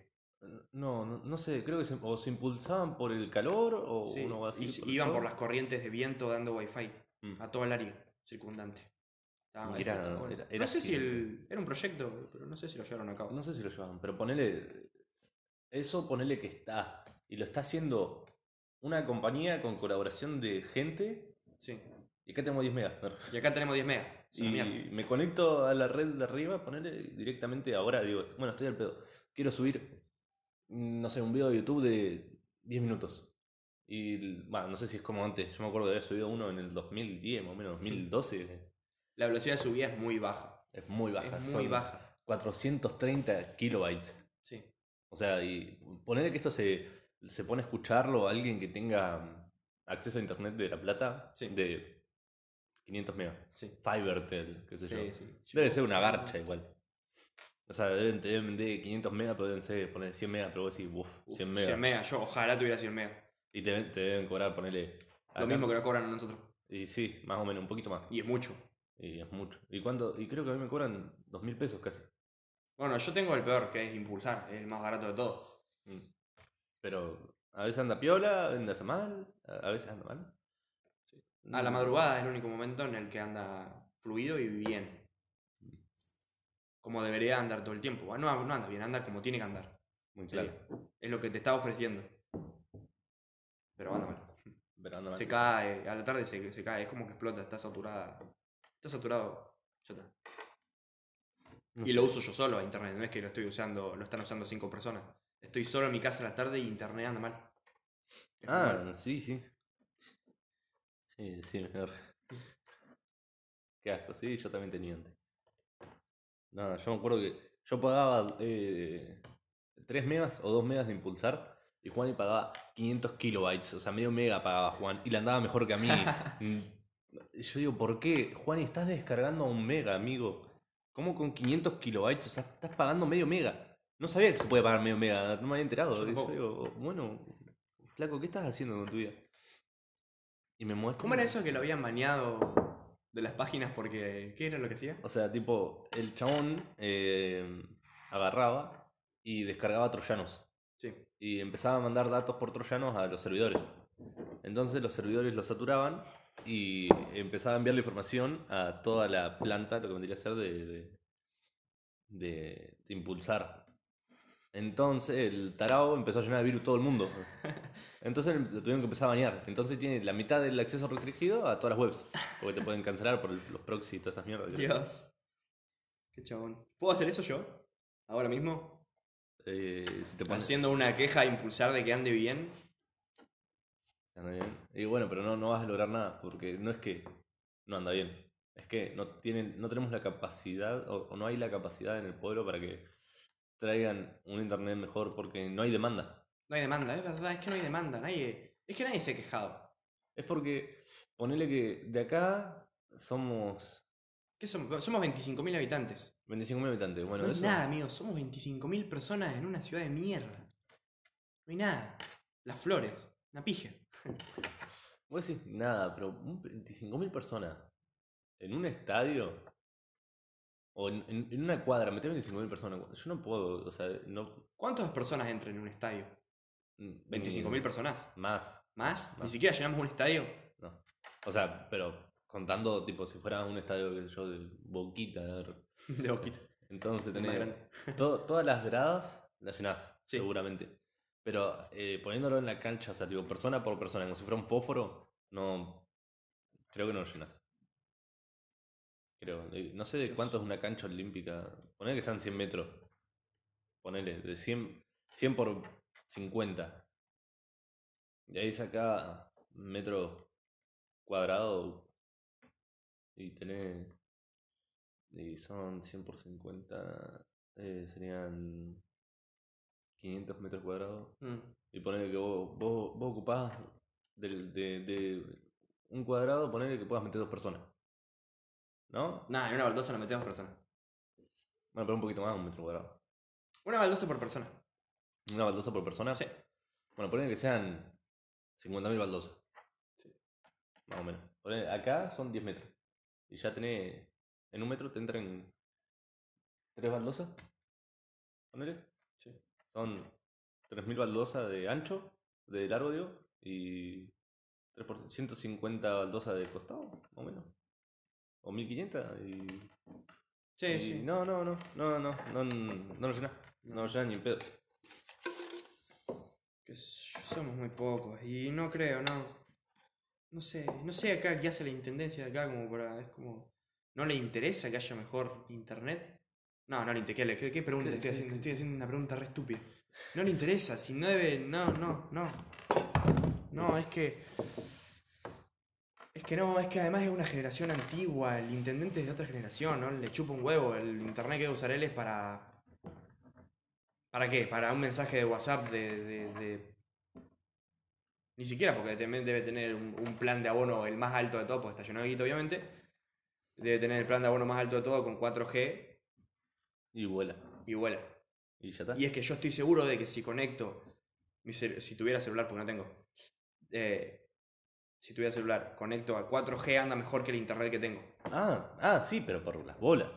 No, no, no sé, creo que se, o se impulsaban por el calor o Sí, uno así. y se- por el iban por las corrientes de viento dando wifi Mm. a todo el área circundante. Estaba- Era- eso estaba bueno. era- era no sé si el, era un proyecto, pero no sé si lo llevaron a cabo. No sé si lo llevan, pero ponele. Eso ponele que está. Y lo está haciendo una compañía con colaboración de gente. Sí. Y acá tenemos 10 megas. Y acá tenemos 10 megas. Y mierda. me conecto a la red de arriba, ponele directamente ahora. Digo, bueno, estoy al pedo. Quiero subir, mm, no sé, un video de YouTube de 10 minutos. Y, bueno, no sé si es como antes. Yo me acuerdo de haber subido uno en el 2010, más o menos, 2012. La velocidad de subida es muy baja. Es muy baja. es muy son baja. 430 kilobytes. Sí. O sea, y ponerle que esto se, se pone a escucharlo a alguien que tenga mm, acceso a internet de La Plata Sí. de 500 megas. Sí. Fivertel, qué sé yo. Sí, sí. Debe ser una garcha igual. O sea, deben, deben de 500 megas, pero deben ser poner 100 megas, pero vos decís, uff, Uf, 100 megas. 100 megas. Yo ojalá tuviera 100 megas. Y te, te deben cobrar, ponerle. Lo mismo que nos cobran a nosotros. Y sí, más o menos, un poquito más. Y es mucho. Y es mucho. ¿Y cuánto? Y creo que a mí me cobran 2.000 pesos casi. Bueno, yo tengo el peor, que es impulsar. Es el más barato de todos. Mm. Pero a veces anda piola, a veces anda mal, a veces anda mal. A la Mm. madrugada es el único momento en el que anda fluido y bien. Como debería andar todo el tiempo. Bueno, no, no anda bien, anda como tiene que andar. Muy Sí. claro. Es lo que te está ofreciendo. Pero anda mal. Pero anda mal. Se cae, a la tarde se, se cae, es como que explota, está saturada. Está saturado, ya está. No y sé. lo uso yo solo a internet, no es que lo estoy usando, lo están usando cinco personas. Estoy solo en mi casa a la tarde y internet anda mal. Es Ah, mal. sí, sí. Sí, sí, mejor. Qué asco, sí, yo también tenía antes. Nada, yo me acuerdo que yo pagaba eh, 3 megas o 2 megas de impulsar y Juan y pagaba 500 kilobytes, o sea, medio mega pagaba Juan y le andaba mejor que a mí. Yo digo, ¿por qué? Juan, estás descargando a un mega, amigo. ¿Cómo con 500 kilobytes? Estás pagando medio mega. No sabía que se puede pagar medio mega, no me había enterado. Yo digo, bueno, flaco, ¿qué estás haciendo con tu vida? Y me muestra. ¿Cómo era eso que lo habían baneado de las páginas porque. ¿Qué era lo que hacía? O sea, tipo, el chabón eh, agarraba y descargaba troyanos. Sí. Y empezaba a mandar datos por troyanos a los servidores. Entonces los servidores los saturaban y empezaba a enviarle información a toda la planta, lo que vendría a ser de, de, de- de impulsar. Entonces el tarao empezó a llenar de virus todo el mundo. Entonces lo tuvieron que empezar a bañar. Entonces tiene la mitad del acceso restringido a todas las webs. Porque te pueden cancelar por el- los proxy y todas esas mierdas. Dios. Qué chabón. ¿Puedo hacer eso yo? Ahora mismo. Eh, si te pones- Haciendo una queja a impulsar de que ande bien. Anda bien. Y bueno, pero no, no vas a lograr nada, porque no es que no anda bien. Es que no tienen, no tenemos la capacidad, o, o no hay la capacidad en el pueblo para que traigan un internet mejor, porque no hay demanda. No hay demanda, es verdad, es que no hay demanda. Nadie. Es que nadie se ha quejado. Es porque, ponele que de acá somos ¿Qué somos? Somos 25.000 habitantes. 25.000 habitantes. Bueno, no es eso. nada, amigos. Somos 25.000 personas en una ciudad de mierda. No hay nada. Las flores. Una pija. Vos decís nada, pero un 25.000 personas en un estadio o en, en- en una cuadra, meter 25.000 personas. Yo no puedo, o sea, no. ¿Cuántas personas entran en un estadio? ni- ¿25.000 personas? Más, ¿Más? Ni Más. siquiera llenamos un estadio. no. O sea, pero contando, tipo, si fuera un estadio, qué sé yo, de Boquita. De boquita. Entonces tenés todas las gradas las llenás, Sí. seguramente. Pero eh, poniéndolo en la cancha, o sea, tipo, persona por persona, como si fuera un fósforo, no. Creo que no lo llenas. Creo. Eh, No sé de cuánto es una cancha olímpica. Ponele que sean 100 metros. Ponele, de 100, 100 por 50. Y ahí saca metro cuadrado y tenés. Y son 100 por 50. eh, serían 500 metros cuadrados. Mm. Y ponele que vos, vos, vos ocupás del- de, de un cuadrado, ponele que puedas meter dos personas. ¿No? Nah, en una baldosa no metemos personas. Bueno, pero un poquito más, un metro cuadrado. Una baldosa por persona. Una baldosa por persona. Sí. Bueno, ponele que sean 50.000 baldosas. Sí. Más o menos. Ponele, acá son 10 metros. Y ya tenés. En un metro te entran tres baldosas. Ponele. Sí. Son 3.000 baldosas de ancho, de largo, digo, y 3 por 150 baldosas de costado, más o menos. O 1.500 y... Sí, y sí. No, no, no, no, no, no, no lo llenas. No lo llenas ni en pedo. Que somos muy pocos. Y no creo, no. No sé, no sé acá qué hace la intendencia de acá como para. Es como. ¿No le interesa que haya mejor internet? No, no le interesa. ¿Qué, qué, pregunta ¿Qué- estoy qué- haciendo? Estoy haciendo una pregunta re estúpida. No le interesa, si no debe. No, no, no. No, es que. Es que no, es que además es una generación antigua. El intendente es de otra generación, ¿no? Le chupa un huevo. El internet que debe usar él es para. ¿Para qué? Para un mensaje de WhatsApp de. de- de- Ni siquiera porque también debe tener un, un plan de abono el más alto de todo, porque está lleno de guita, obviamente. Debe tener el plan de abono más alto de todo con 4G Y vuela. y vuela. Y ya está. Y es que yo estoy seguro de que si conecto, si tuviera celular, porque no tengo, eh, si tuviera celular, conecto a 4G, anda mejor que el internet que tengo. Ah, ah, sí, pero por las bolas.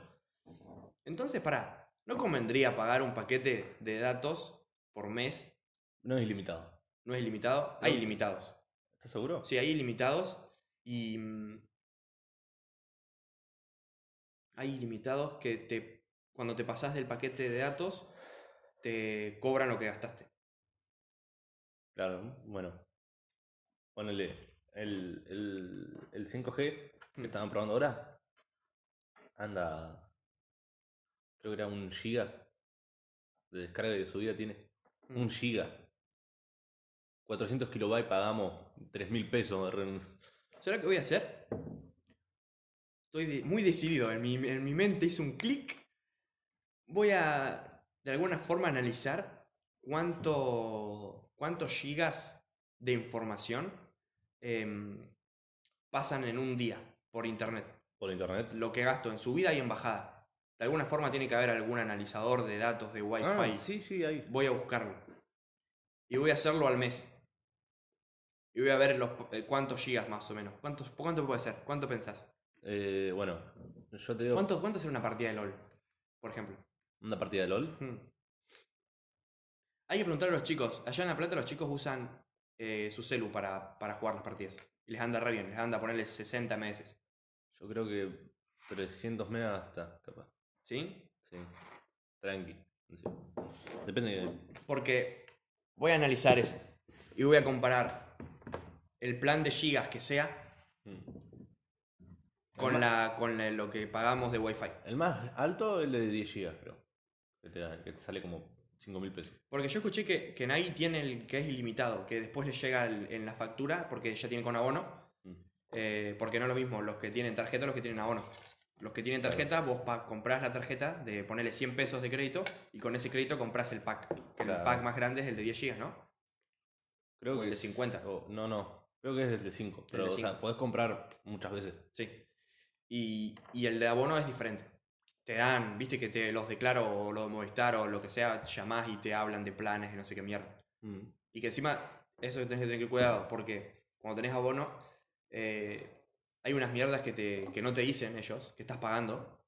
Entonces, para, ¿no convendría pagar un paquete de datos por mes? No es ilimitado. ¿No es ilimitado? Hay ilimitados. ¿Estás seguro? Sí, hay ilimitados y... mm, Hay ilimitados que te, cuando te pasas del paquete de datos, te cobran lo que gastaste. Claro, bueno. ponele, el, el, el 5G que estaban probando ahora, anda, creo que era un giga de descarga y de subida tiene. Mm. Un giga. 400 kilobytes pagamos 3 mil pesos. re- ¿Sabes lo que voy a hacer? Estoy de- muy decidido. En mi, en mi mente hice un clic. Voy a, de alguna forma, analizar cuánto, cuántos gigas de información em, pasan en un día por internet. por internet. Lo que gasto en subida y en bajada. De alguna forma tiene que haber algún analizador de datos de Wi-Fi. Ah, sí, sí, hay. Voy a buscarlo. Y voy a hacerlo al mes. Y voy a ver los, eh, cuántos gigas más o menos. ¿Cuántos, ¿Cuánto puede ser? ¿Cuánto pensás? Eh, bueno, yo te digo ¿Cuánto, ¿Cuánto será una partida de LOL? Por ejemplo. Una partida de LOL. Hmm. Hay que preguntarle a los chicos. Allá en La Plata los chicos usan eh, su celu para, para jugar las partidas. Y les anda re bien. Les anda a ponerles 60 meses. Yo creo que 300 megas está, capaz. ¿Sí? Sí. Tranqui. Sí. Depende de... Porque voy a analizar eso. Y voy a comparar el plan de gigas que sea Mm. con, la, con la- lo que pagamos de Wi-Fi. El más alto es el de 10 gigas, creo. Que te, da- que te sale como 5 mil pesos. Porque yo escuché que, que Nai tiene el que es ilimitado, que después le llega el- en la factura, porque ya tiene con abono. Mm. eh, porque no es lo mismo los que tienen tarjeta los que tienen abono. Los que tienen tarjeta, vos pa- comprás la tarjeta de ponerle 100 pesos de crédito y con ese crédito compras el pack. Que Claro. el pack más grande es el de 10 GB, ¿no? Creo O que el de es- 50. o- no, no. Creo que es el de 5. Pero, de o sea, podés comprar muchas veces. Sí. Y, y el de abono es diferente. Te dan, viste que te los declaro o los de Movistar o lo que sea, llamás y te hablan de planes y no sé qué mierda. Mm. Y que encima, eso tenés que tener cuidado, porque cuando tenés abono, eh, hay unas mierdas que, te, que no te dicen ellos, que estás pagando,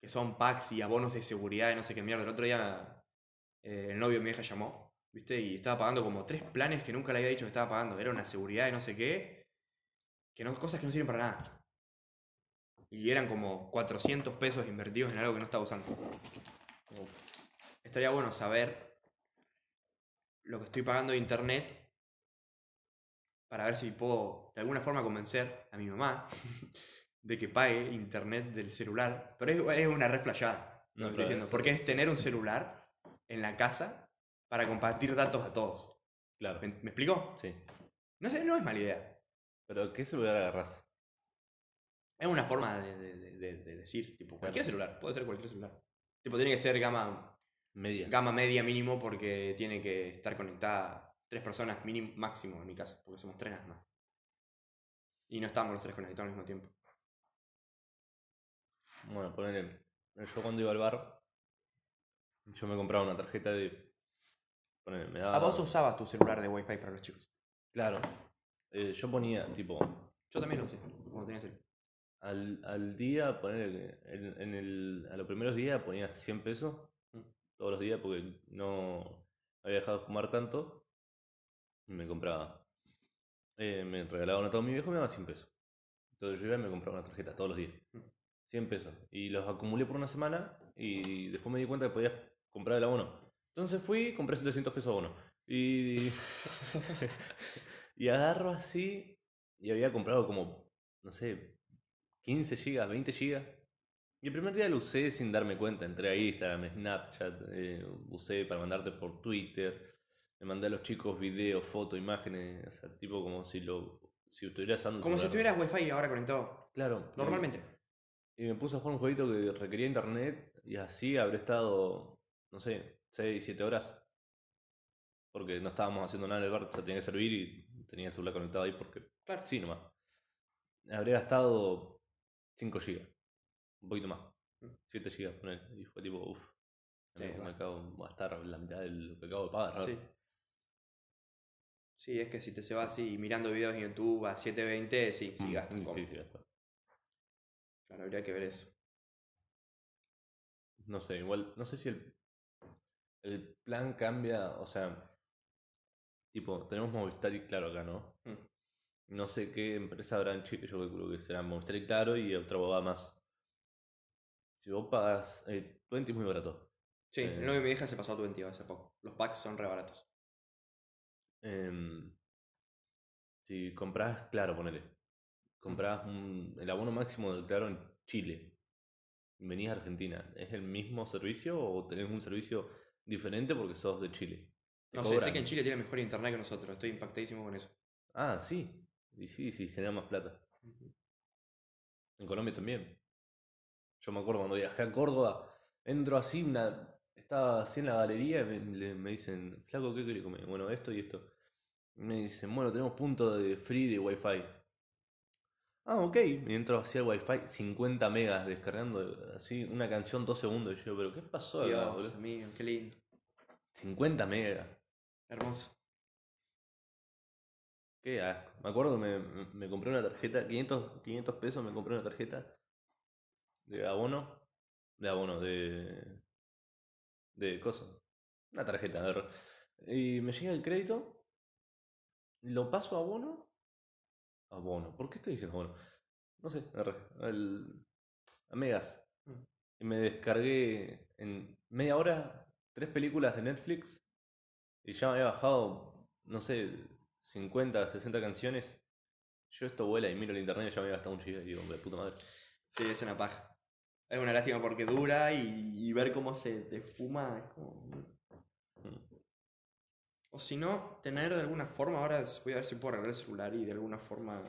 que son packs y abonos de seguridad y no sé qué mierda. El otro día eh, el novio de mi hija llamó, ¿viste? Y estaba pagando como tres planes que nunca le había dicho que estaba pagando. Era una seguridad y no sé qué, que no, cosas que no sirven para nada. Y eran como 400 pesos invertidos en algo que no estaba usando. Uf. Estaría bueno saber lo que estoy pagando de internet para ver si puedo de alguna forma convencer a mi mamá de que pague internet del celular. Pero es, es una re flashada, No, que estoy diciendo, porque es tener un celular en la casa para compartir datos a todos. Claro. ¿Me, me explico? Sí. No sé, no es mala idea. Pero ¿qué celular agarrás? Es una forma de, de- de- de- de decir, tipo, cualquier Claro. celular, puede ser cualquier celular. Tipo, tiene que ser gama Media. Gama media mínimo porque tiene que estar conectada tres personas mínimo, máximo en mi caso, porque somos tres nada más. Y no estamos los tres conectados al mismo tiempo. Bueno, ponele. Yo cuando iba al bar, yo me compraba una tarjeta de. Ponele, me daba. Ah, vos usabas tu celular de wifi para los chicos. Claro. Eh, yo ponía, tipo, Yo también lo usé, cuando tenía celular. Al, al día, que en, en el, a los primeros días ponía 100 pesos Mm. todos los días porque no había dejado de fumar tanto. Me compraba. eh, me regalaban a todo mi viejo y me daba 100 pesos. Entonces yo iba y me compraba una tarjeta todos los días. Mm. 100 pesos. Y los acumulé por una semana y después me di cuenta que podías comprar el abono. Entonces fui, compré 700 pesos abono. Y, y agarro así y había comprado como, no sé, 15 gigas, 20 gigas. Y el primer día lo usé sin darme cuenta. Entré a Instagram, Snapchat, eh, usé para mandarte por Twitter. Le mandé a los chicos videos, fotos, imágenes. O sea, tipo como si lo si estuviera usando Como si tuvieras wifi ahora conectado. Claro. y- Normalmente. y me puse a jugar un jueguito que requería internet y así habré estado, no sé, 6, 7 horas. Porque no estábamos haciendo nada en el bar, o sea, tenía que servir y tenía el celular conectado ahí porque Claro. sí nomás. Habré gastado 5 gigas, un poquito más. Mm. 7 gigas, ponele, y fue tipo, uff, Sí, me, acabo de gastar la mitad de lo que acabo de pagar. ¿no? Sí. Sí, es que si te se va así mirando videos en YouTube a 720, sí, sí Mm, gastas. sí, sí, gasta. Claro, habría que ver eso. No sé, igual, no sé si el, el plan cambia, o sea, tipo, tenemos Movistar y Claro acá, ¿no? Mm. No sé qué empresa habrá en Chile, yo calculo que será Movistar y Claro y otra bobada más. Si vos pagas, eh, Twenty es muy barato. Sí, Eh. el novio de mi hija se pasó a 20 hace poco. Los packs son re baratos. Em, Si compras, claro, ponele. Compras un- el abono máximo de claro en Chile. Venís a Argentina. ¿Es el mismo servicio o tenés un servicio diferente porque sos de Chile? ¿Te No sé, sé que en Chile tiene mejor internet que nosotros. Estoy impactadísimo con eso. Ah, sí. Y sí, sí, genera más plata. En Colombia también. Yo me acuerdo cuando viajé a Córdoba, entro así, una, estaba así en la galería y me, me dicen, flaco, ¿qué querés comer? Bueno, esto y esto. Y me dicen, bueno, tenemos punto de free de wifi. Ah, ok. Y entro así al wifi, 50 megas descargando así una canción dos segundos. Y yo, pero ¿qué pasó Dios mío, qué lindo. 50 megas. Hermoso. Qué asco. Me acuerdo que me, me- me compré una tarjeta, 500, 500 pesos me compré una tarjeta de abono. De abono, de. De cosas. Una tarjeta, a ver. Y me llega el crédito, lo paso a abono. Abono, ¿por qué estoy diciendo abono? No sé, a megas. Mm. Y me descargué en media hora tres películas de Netflix y ya me había bajado, no sé, 50, 60 canciones. Yo esto vuela y miro el internet y ya me había gastado un giga y de puta madre. Sí, es una paja. Es una lástima porque dura y, y ver cómo se te fuma es como... Mm. O si no, tener de alguna forma, ahora voy a ver si puedo arreglar el celular y de alguna forma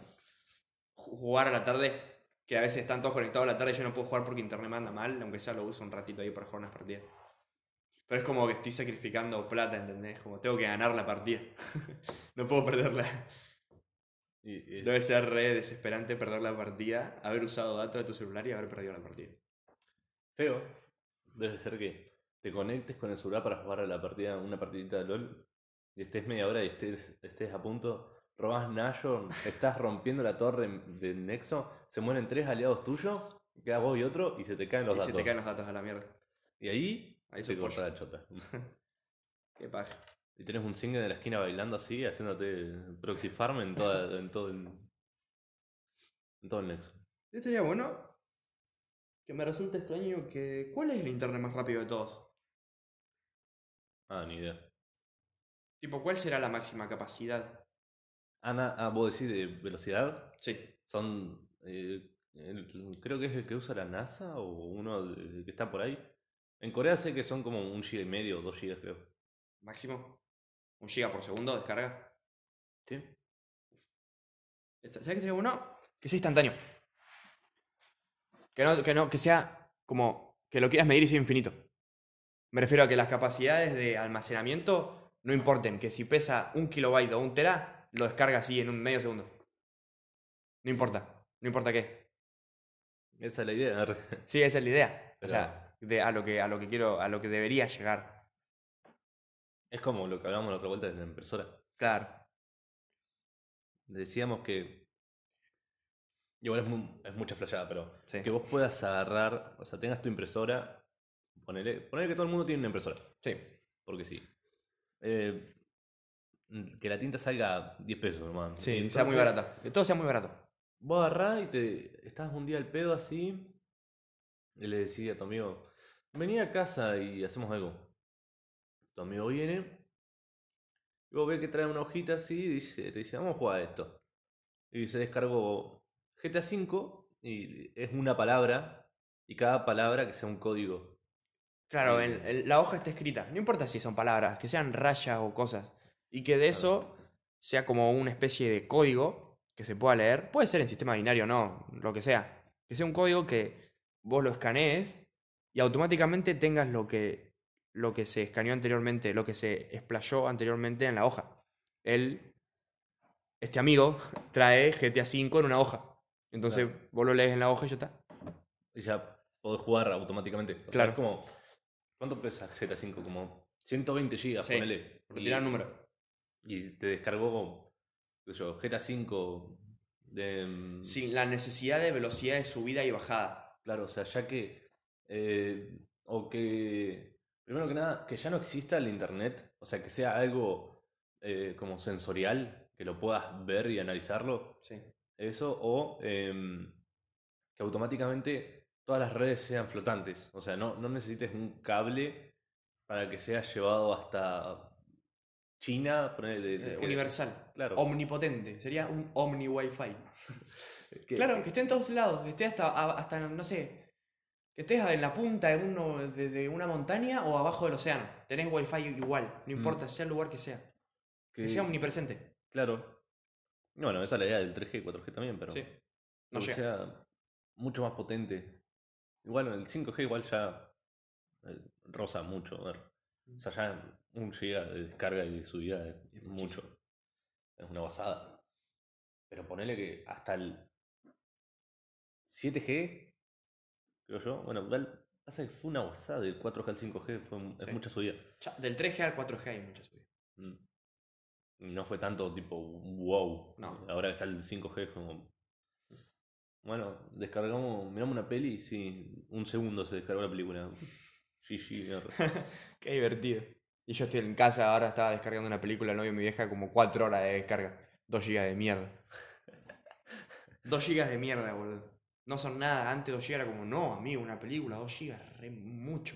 ju- jugar a la tarde, que a veces están todos conectados a la tarde y yo no puedo jugar porque internet me anda mal, aunque sea lo uso un ratito ahí para jugar unas partidas. Pero es como que estoy sacrificando plata, ¿entendés? Como tengo que ganar la partida. no puedo perderla. Y, y- Debe ser re desesperante perder la partida, haber usado datos de tu celular y haber perdido la partida. feo. Debe ser que te conectes con el celular para jugar a la partida, una partidita de LOL y estés media hora y estés, estés a punto, robas Nayo, estás rompiendo la torre del Nexo, se mueren tres aliados tuyos, quedas vos y otro y se te caen los y datos. se te caen los datos a la mierda. Y ahí, Ahí corta la chota. Qué paja. Y tenés un single de la esquina bailando así, haciéndote proxy farm en, toda, en todo el. En todo el nexo. Yo estaría bueno que me resulta extraño que... ¿Cuál es el internet más rápido de todos? Ah, ni idea. Tipo, ¿cuál será la máxima capacidad? Ana, ah, vos decís de velocidad. Sí. Son. eh, el- creo que es el que usa la NASA o uno que está por ahí. En Corea sé que son como un giga y medio o dos gigas, creo. Máximo. Un giga por segundo descarga. ¿Sí? ¿Sabes qué sería bueno? Que sea instantáneo. Que no, que no, que sea como que lo quieras medir y sea infinito. Me refiero a que las capacidades de almacenamiento no importen. Que si pesa un kilobyte o un tera, lo descarga así en un medio segundo. No importa. No importa qué. Esa es la idea. Sí, esa es la idea. O sea, de, a lo que a lo que quiero, a lo que debería llegar. Es como lo que hablamos la otra vuelta de la impresora. Claro. Decíamos que. Igual es, es mucha flayada, pero. Sí. Que vos puedas agarrar. O sea, tengas tu impresora. Ponele, ponele que todo el mundo tiene una impresora. Sí. Porque sí. Eh, que la tinta salga 10 pesos, hermano. Sí, sea muy barata. Que todo sea muy barato. Vos agarrás y te estás un día al pedo así. Y le decís a tu amigo, vení a casa y hacemos algo. Tu amigo viene. Y vos ves que trae una hojita así y dice, te dice, vamos a jugar a esto. Y se descargó GTA V y es una palabra. Y cada palabra que sea un código. Claro, la hoja está escrita. No importa si son palabras, que sean rayas o cosas. Y que de eso sea como una especie de código que se pueda leer. Puede ser en sistema binario o no, lo que sea. Que sea un código que vos lo escanees y automáticamente tengas lo que, lo que se escaneó anteriormente, lo que se explayó anteriormente en la hoja. Él, este amigo, trae GTA V en una hoja. Entonces vos lo lees en la hoja y ya está. Y ya podés jugar automáticamente. O sea, Claro. es como. ¿Cuánto pesa GTA V? Como 120 GB, Sí, ponele. Por Y- tirar número. Y te descargó, qué sé yo, GTA V de... mm, Sin la necesidad de velocidad de subida y bajada. Claro, o sea, ya que... eh, o que... Primero que nada, que ya no exista el Internet, o sea, que sea algo eh, como sensorial, que lo puedas ver y analizarlo, Sí. eso, o em, que automáticamente todas las redes sean flotantes, o sea, no, no necesites un cable para que sea llevado hasta China, de, de- universal. Claro. Omnipotente. Sería un omni wifi. Claro, que esté en todos lados, que esté hasta, hasta no sé, que estés en la punta de, uno, de, de una montaña o abajo del océano. Tenés wifi igual, no importa, sea el lugar que sea. Que, que- sea omnipresente. Claro. Bueno, esa es la idea del 3G, 4G también, pero. Sí. No que llega. sea mucho más potente. Igual el 5G igual ya eh, roza mucho. a ver. O sea, ya un giga de descarga y de subida es Es mucho. Es una basada. Pero ponele que hasta el 7G, creo yo, bueno, igual pasa que fue una basada del 4G al 5G, fue, un- es Sí. mucha subida. Ya, del 3G al 4G hay muchas subidas. Mm. No fue tanto tipo wow. No. Ahora que está el 5G es como. Bueno, descargamos, miramos una peli y sí, un segundo se descargó la película. GG. Qué divertido. Y yo estoy en casa, ahora estaba descargando una película, el novio de mi vieja, como 4 horas de descarga. 2 gigas de mierda. 2 gigas de mierda, boludo. No son nada. Antes 2 gigas era como, no, amigo, una película, 2 gigas, re mucho.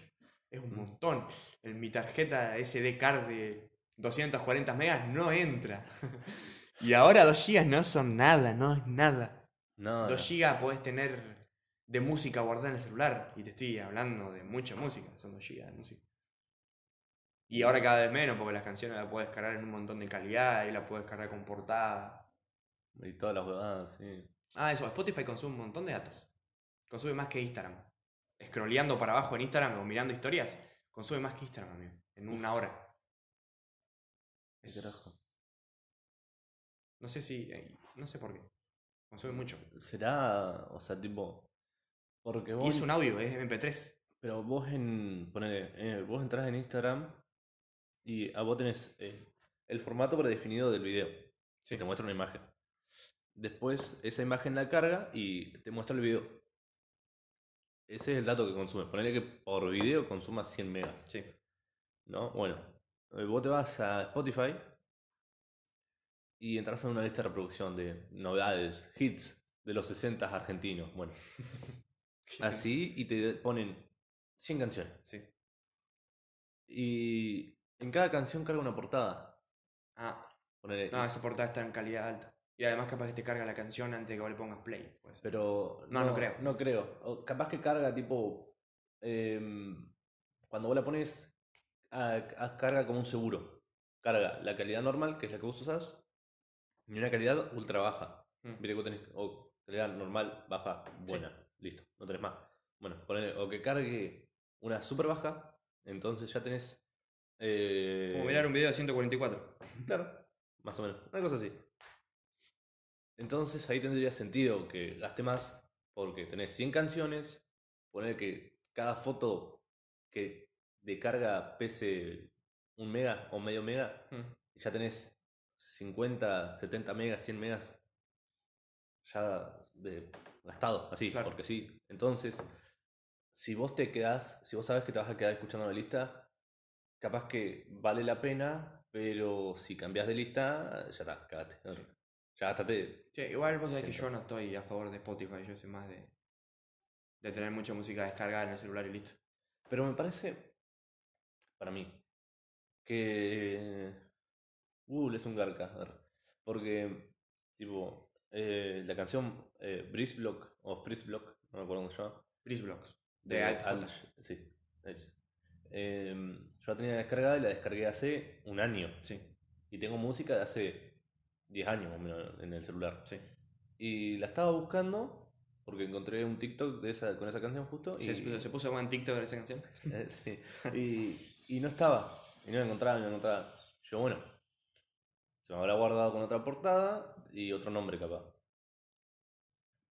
Es un Mm. montón. En mi tarjeta SD card de 240 megas no entra. y ahora 2 gigas no son nada, no es nada. No, 2 gigas podés tener de música guardada en el celular. Y te estoy hablando de mucha música, son 2 gigas de música. Y ahora cada vez menos, porque las canciones las puedes cargar en un montón de calidad y las puedes cargar con portada. Y todas las huevadas, sí. Ah, eso, Spotify consume un montón de datos. Consume más que Instagram. Scrolleando para abajo en Instagram o mirando historias, consume más que Instagram, amigo. En una hora. ¿Qué Es-? No sé si. eh, No sé por qué. Consume mucho. Será, o sea, tipo. Porque Y vos. es un audio, es MP3. Pero vos en. Ponele, eh, vos entras en Instagram y a vos tenés eh, el formato predefinido del video. Sí. Te muestra una imagen. Después esa imagen la carga y te muestra el video. Ese es el dato que consume. Ponele que por video consuma 100 megas. Sí. ¿No? Bueno, eh, vos te vas a Spotify y entras en una lista de reproducción de novedades, hits de los 60 argentinos. Bueno, así y te ponen 100 canciones. Sí. Y en cada canción carga una portada. Ah, Ponele- no, esa portada está en calidad alta. Y además capaz que te carga la canción antes de que vos le pongas play. puede ser. Pero No, no creo. No creo. O capaz que carga tipo. em, cuando vos la pones, ah, carga como un seguro. Carga la calidad normal, que es la que vos usás, y una calidad ultra baja. Mm. Viste que vos tenés o calidad normal, baja, buena. Listo, no tenés más. Bueno, ponele, o que cargue una super baja, entonces ya tenés. eh, Como mirar un video de 144. Claro, más o menos. Una cosa así. Entonces ahí tendría sentido que gaste más porque tenés 100 canciones, poner que cada foto que de carga pese un mega o medio mega, Mm. y ya tenés 50, 70 megas, 100 megas ya de gastado, así, Claro. porque sí. Entonces, si vos te quedás, si vos sabes que te vas a quedar escuchando la lista, capaz que vale la pena, pero si cambias de lista, ya está, cagaste. Sí. Ya gastate. Sí, igual vos sabés que yo no estoy a favor de Spotify, yo soy más de, de tener mucha música descargada en el celular y listo. Pero me parece, para mí, que Google es un garca. a ver, Porque, tipo, eh, la canción eh, Breeze Block o Freeze Block, no me acuerdo cómo se llama. Breeze Blocks. De Alt J. Alt- Sí, es. Em, yo la tenía descargada y la descargué hace un año. Sí, Y tengo música de hace 10 años más o menos en el celular. sí. Y la estaba buscando porque encontré un TikTok de esa, con esa canción justo. Y, ¿Se, se puso en TikTok esa canción? eh, sí. y, y no estaba. Y no la encontraba, no la encontraba. Yo, bueno, se me habrá guardado con otra portada y otro nombre capaz.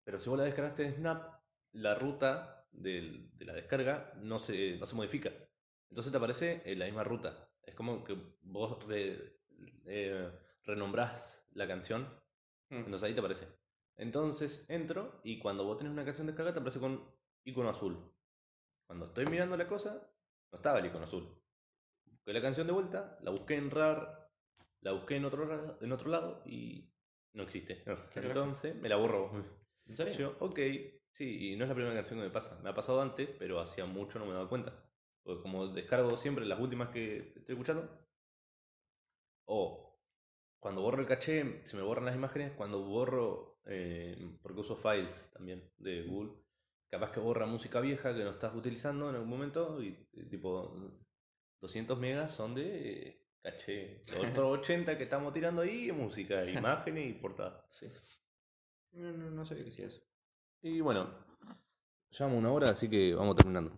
Pero si vos la descargaste de Snap, la ruta del- de la descarga no se, no se modifica. Entonces te aparece en la misma ruta. Es como que vos re- eh, renombrás la canción, Mm. entonces ahí te aparece. Entonces entro y cuando vos tenés una canción descargada te aparece con icono azul. Cuando estoy mirando la cosa, no estaba el icono azul. Busqué la canción de vuelta, la busqué en RAR, la busqué en otro, en otro lado y no existe. carajo? Entonces me la borro. ¿En serio? Yo, ok, sí, y no es la primera canción que me pasa. Me ha pasado antes, pero hacía mucho no me daba cuenta. Porque como descargo siempre las últimas que estoy escuchando, O cuando borro el caché, se me borran las imágenes. Cuando borro, eh, porque uso files también de Google, capaz que borra música vieja que no estás utilizando en algún momento y eh, tipo 200 megas son de caché. Los otros 80 que estamos tirando ahí música, imágenes y portada. Sí. No, no, no sabía que hacía eso. Y bueno, llevamos una hora, así que vamos terminando.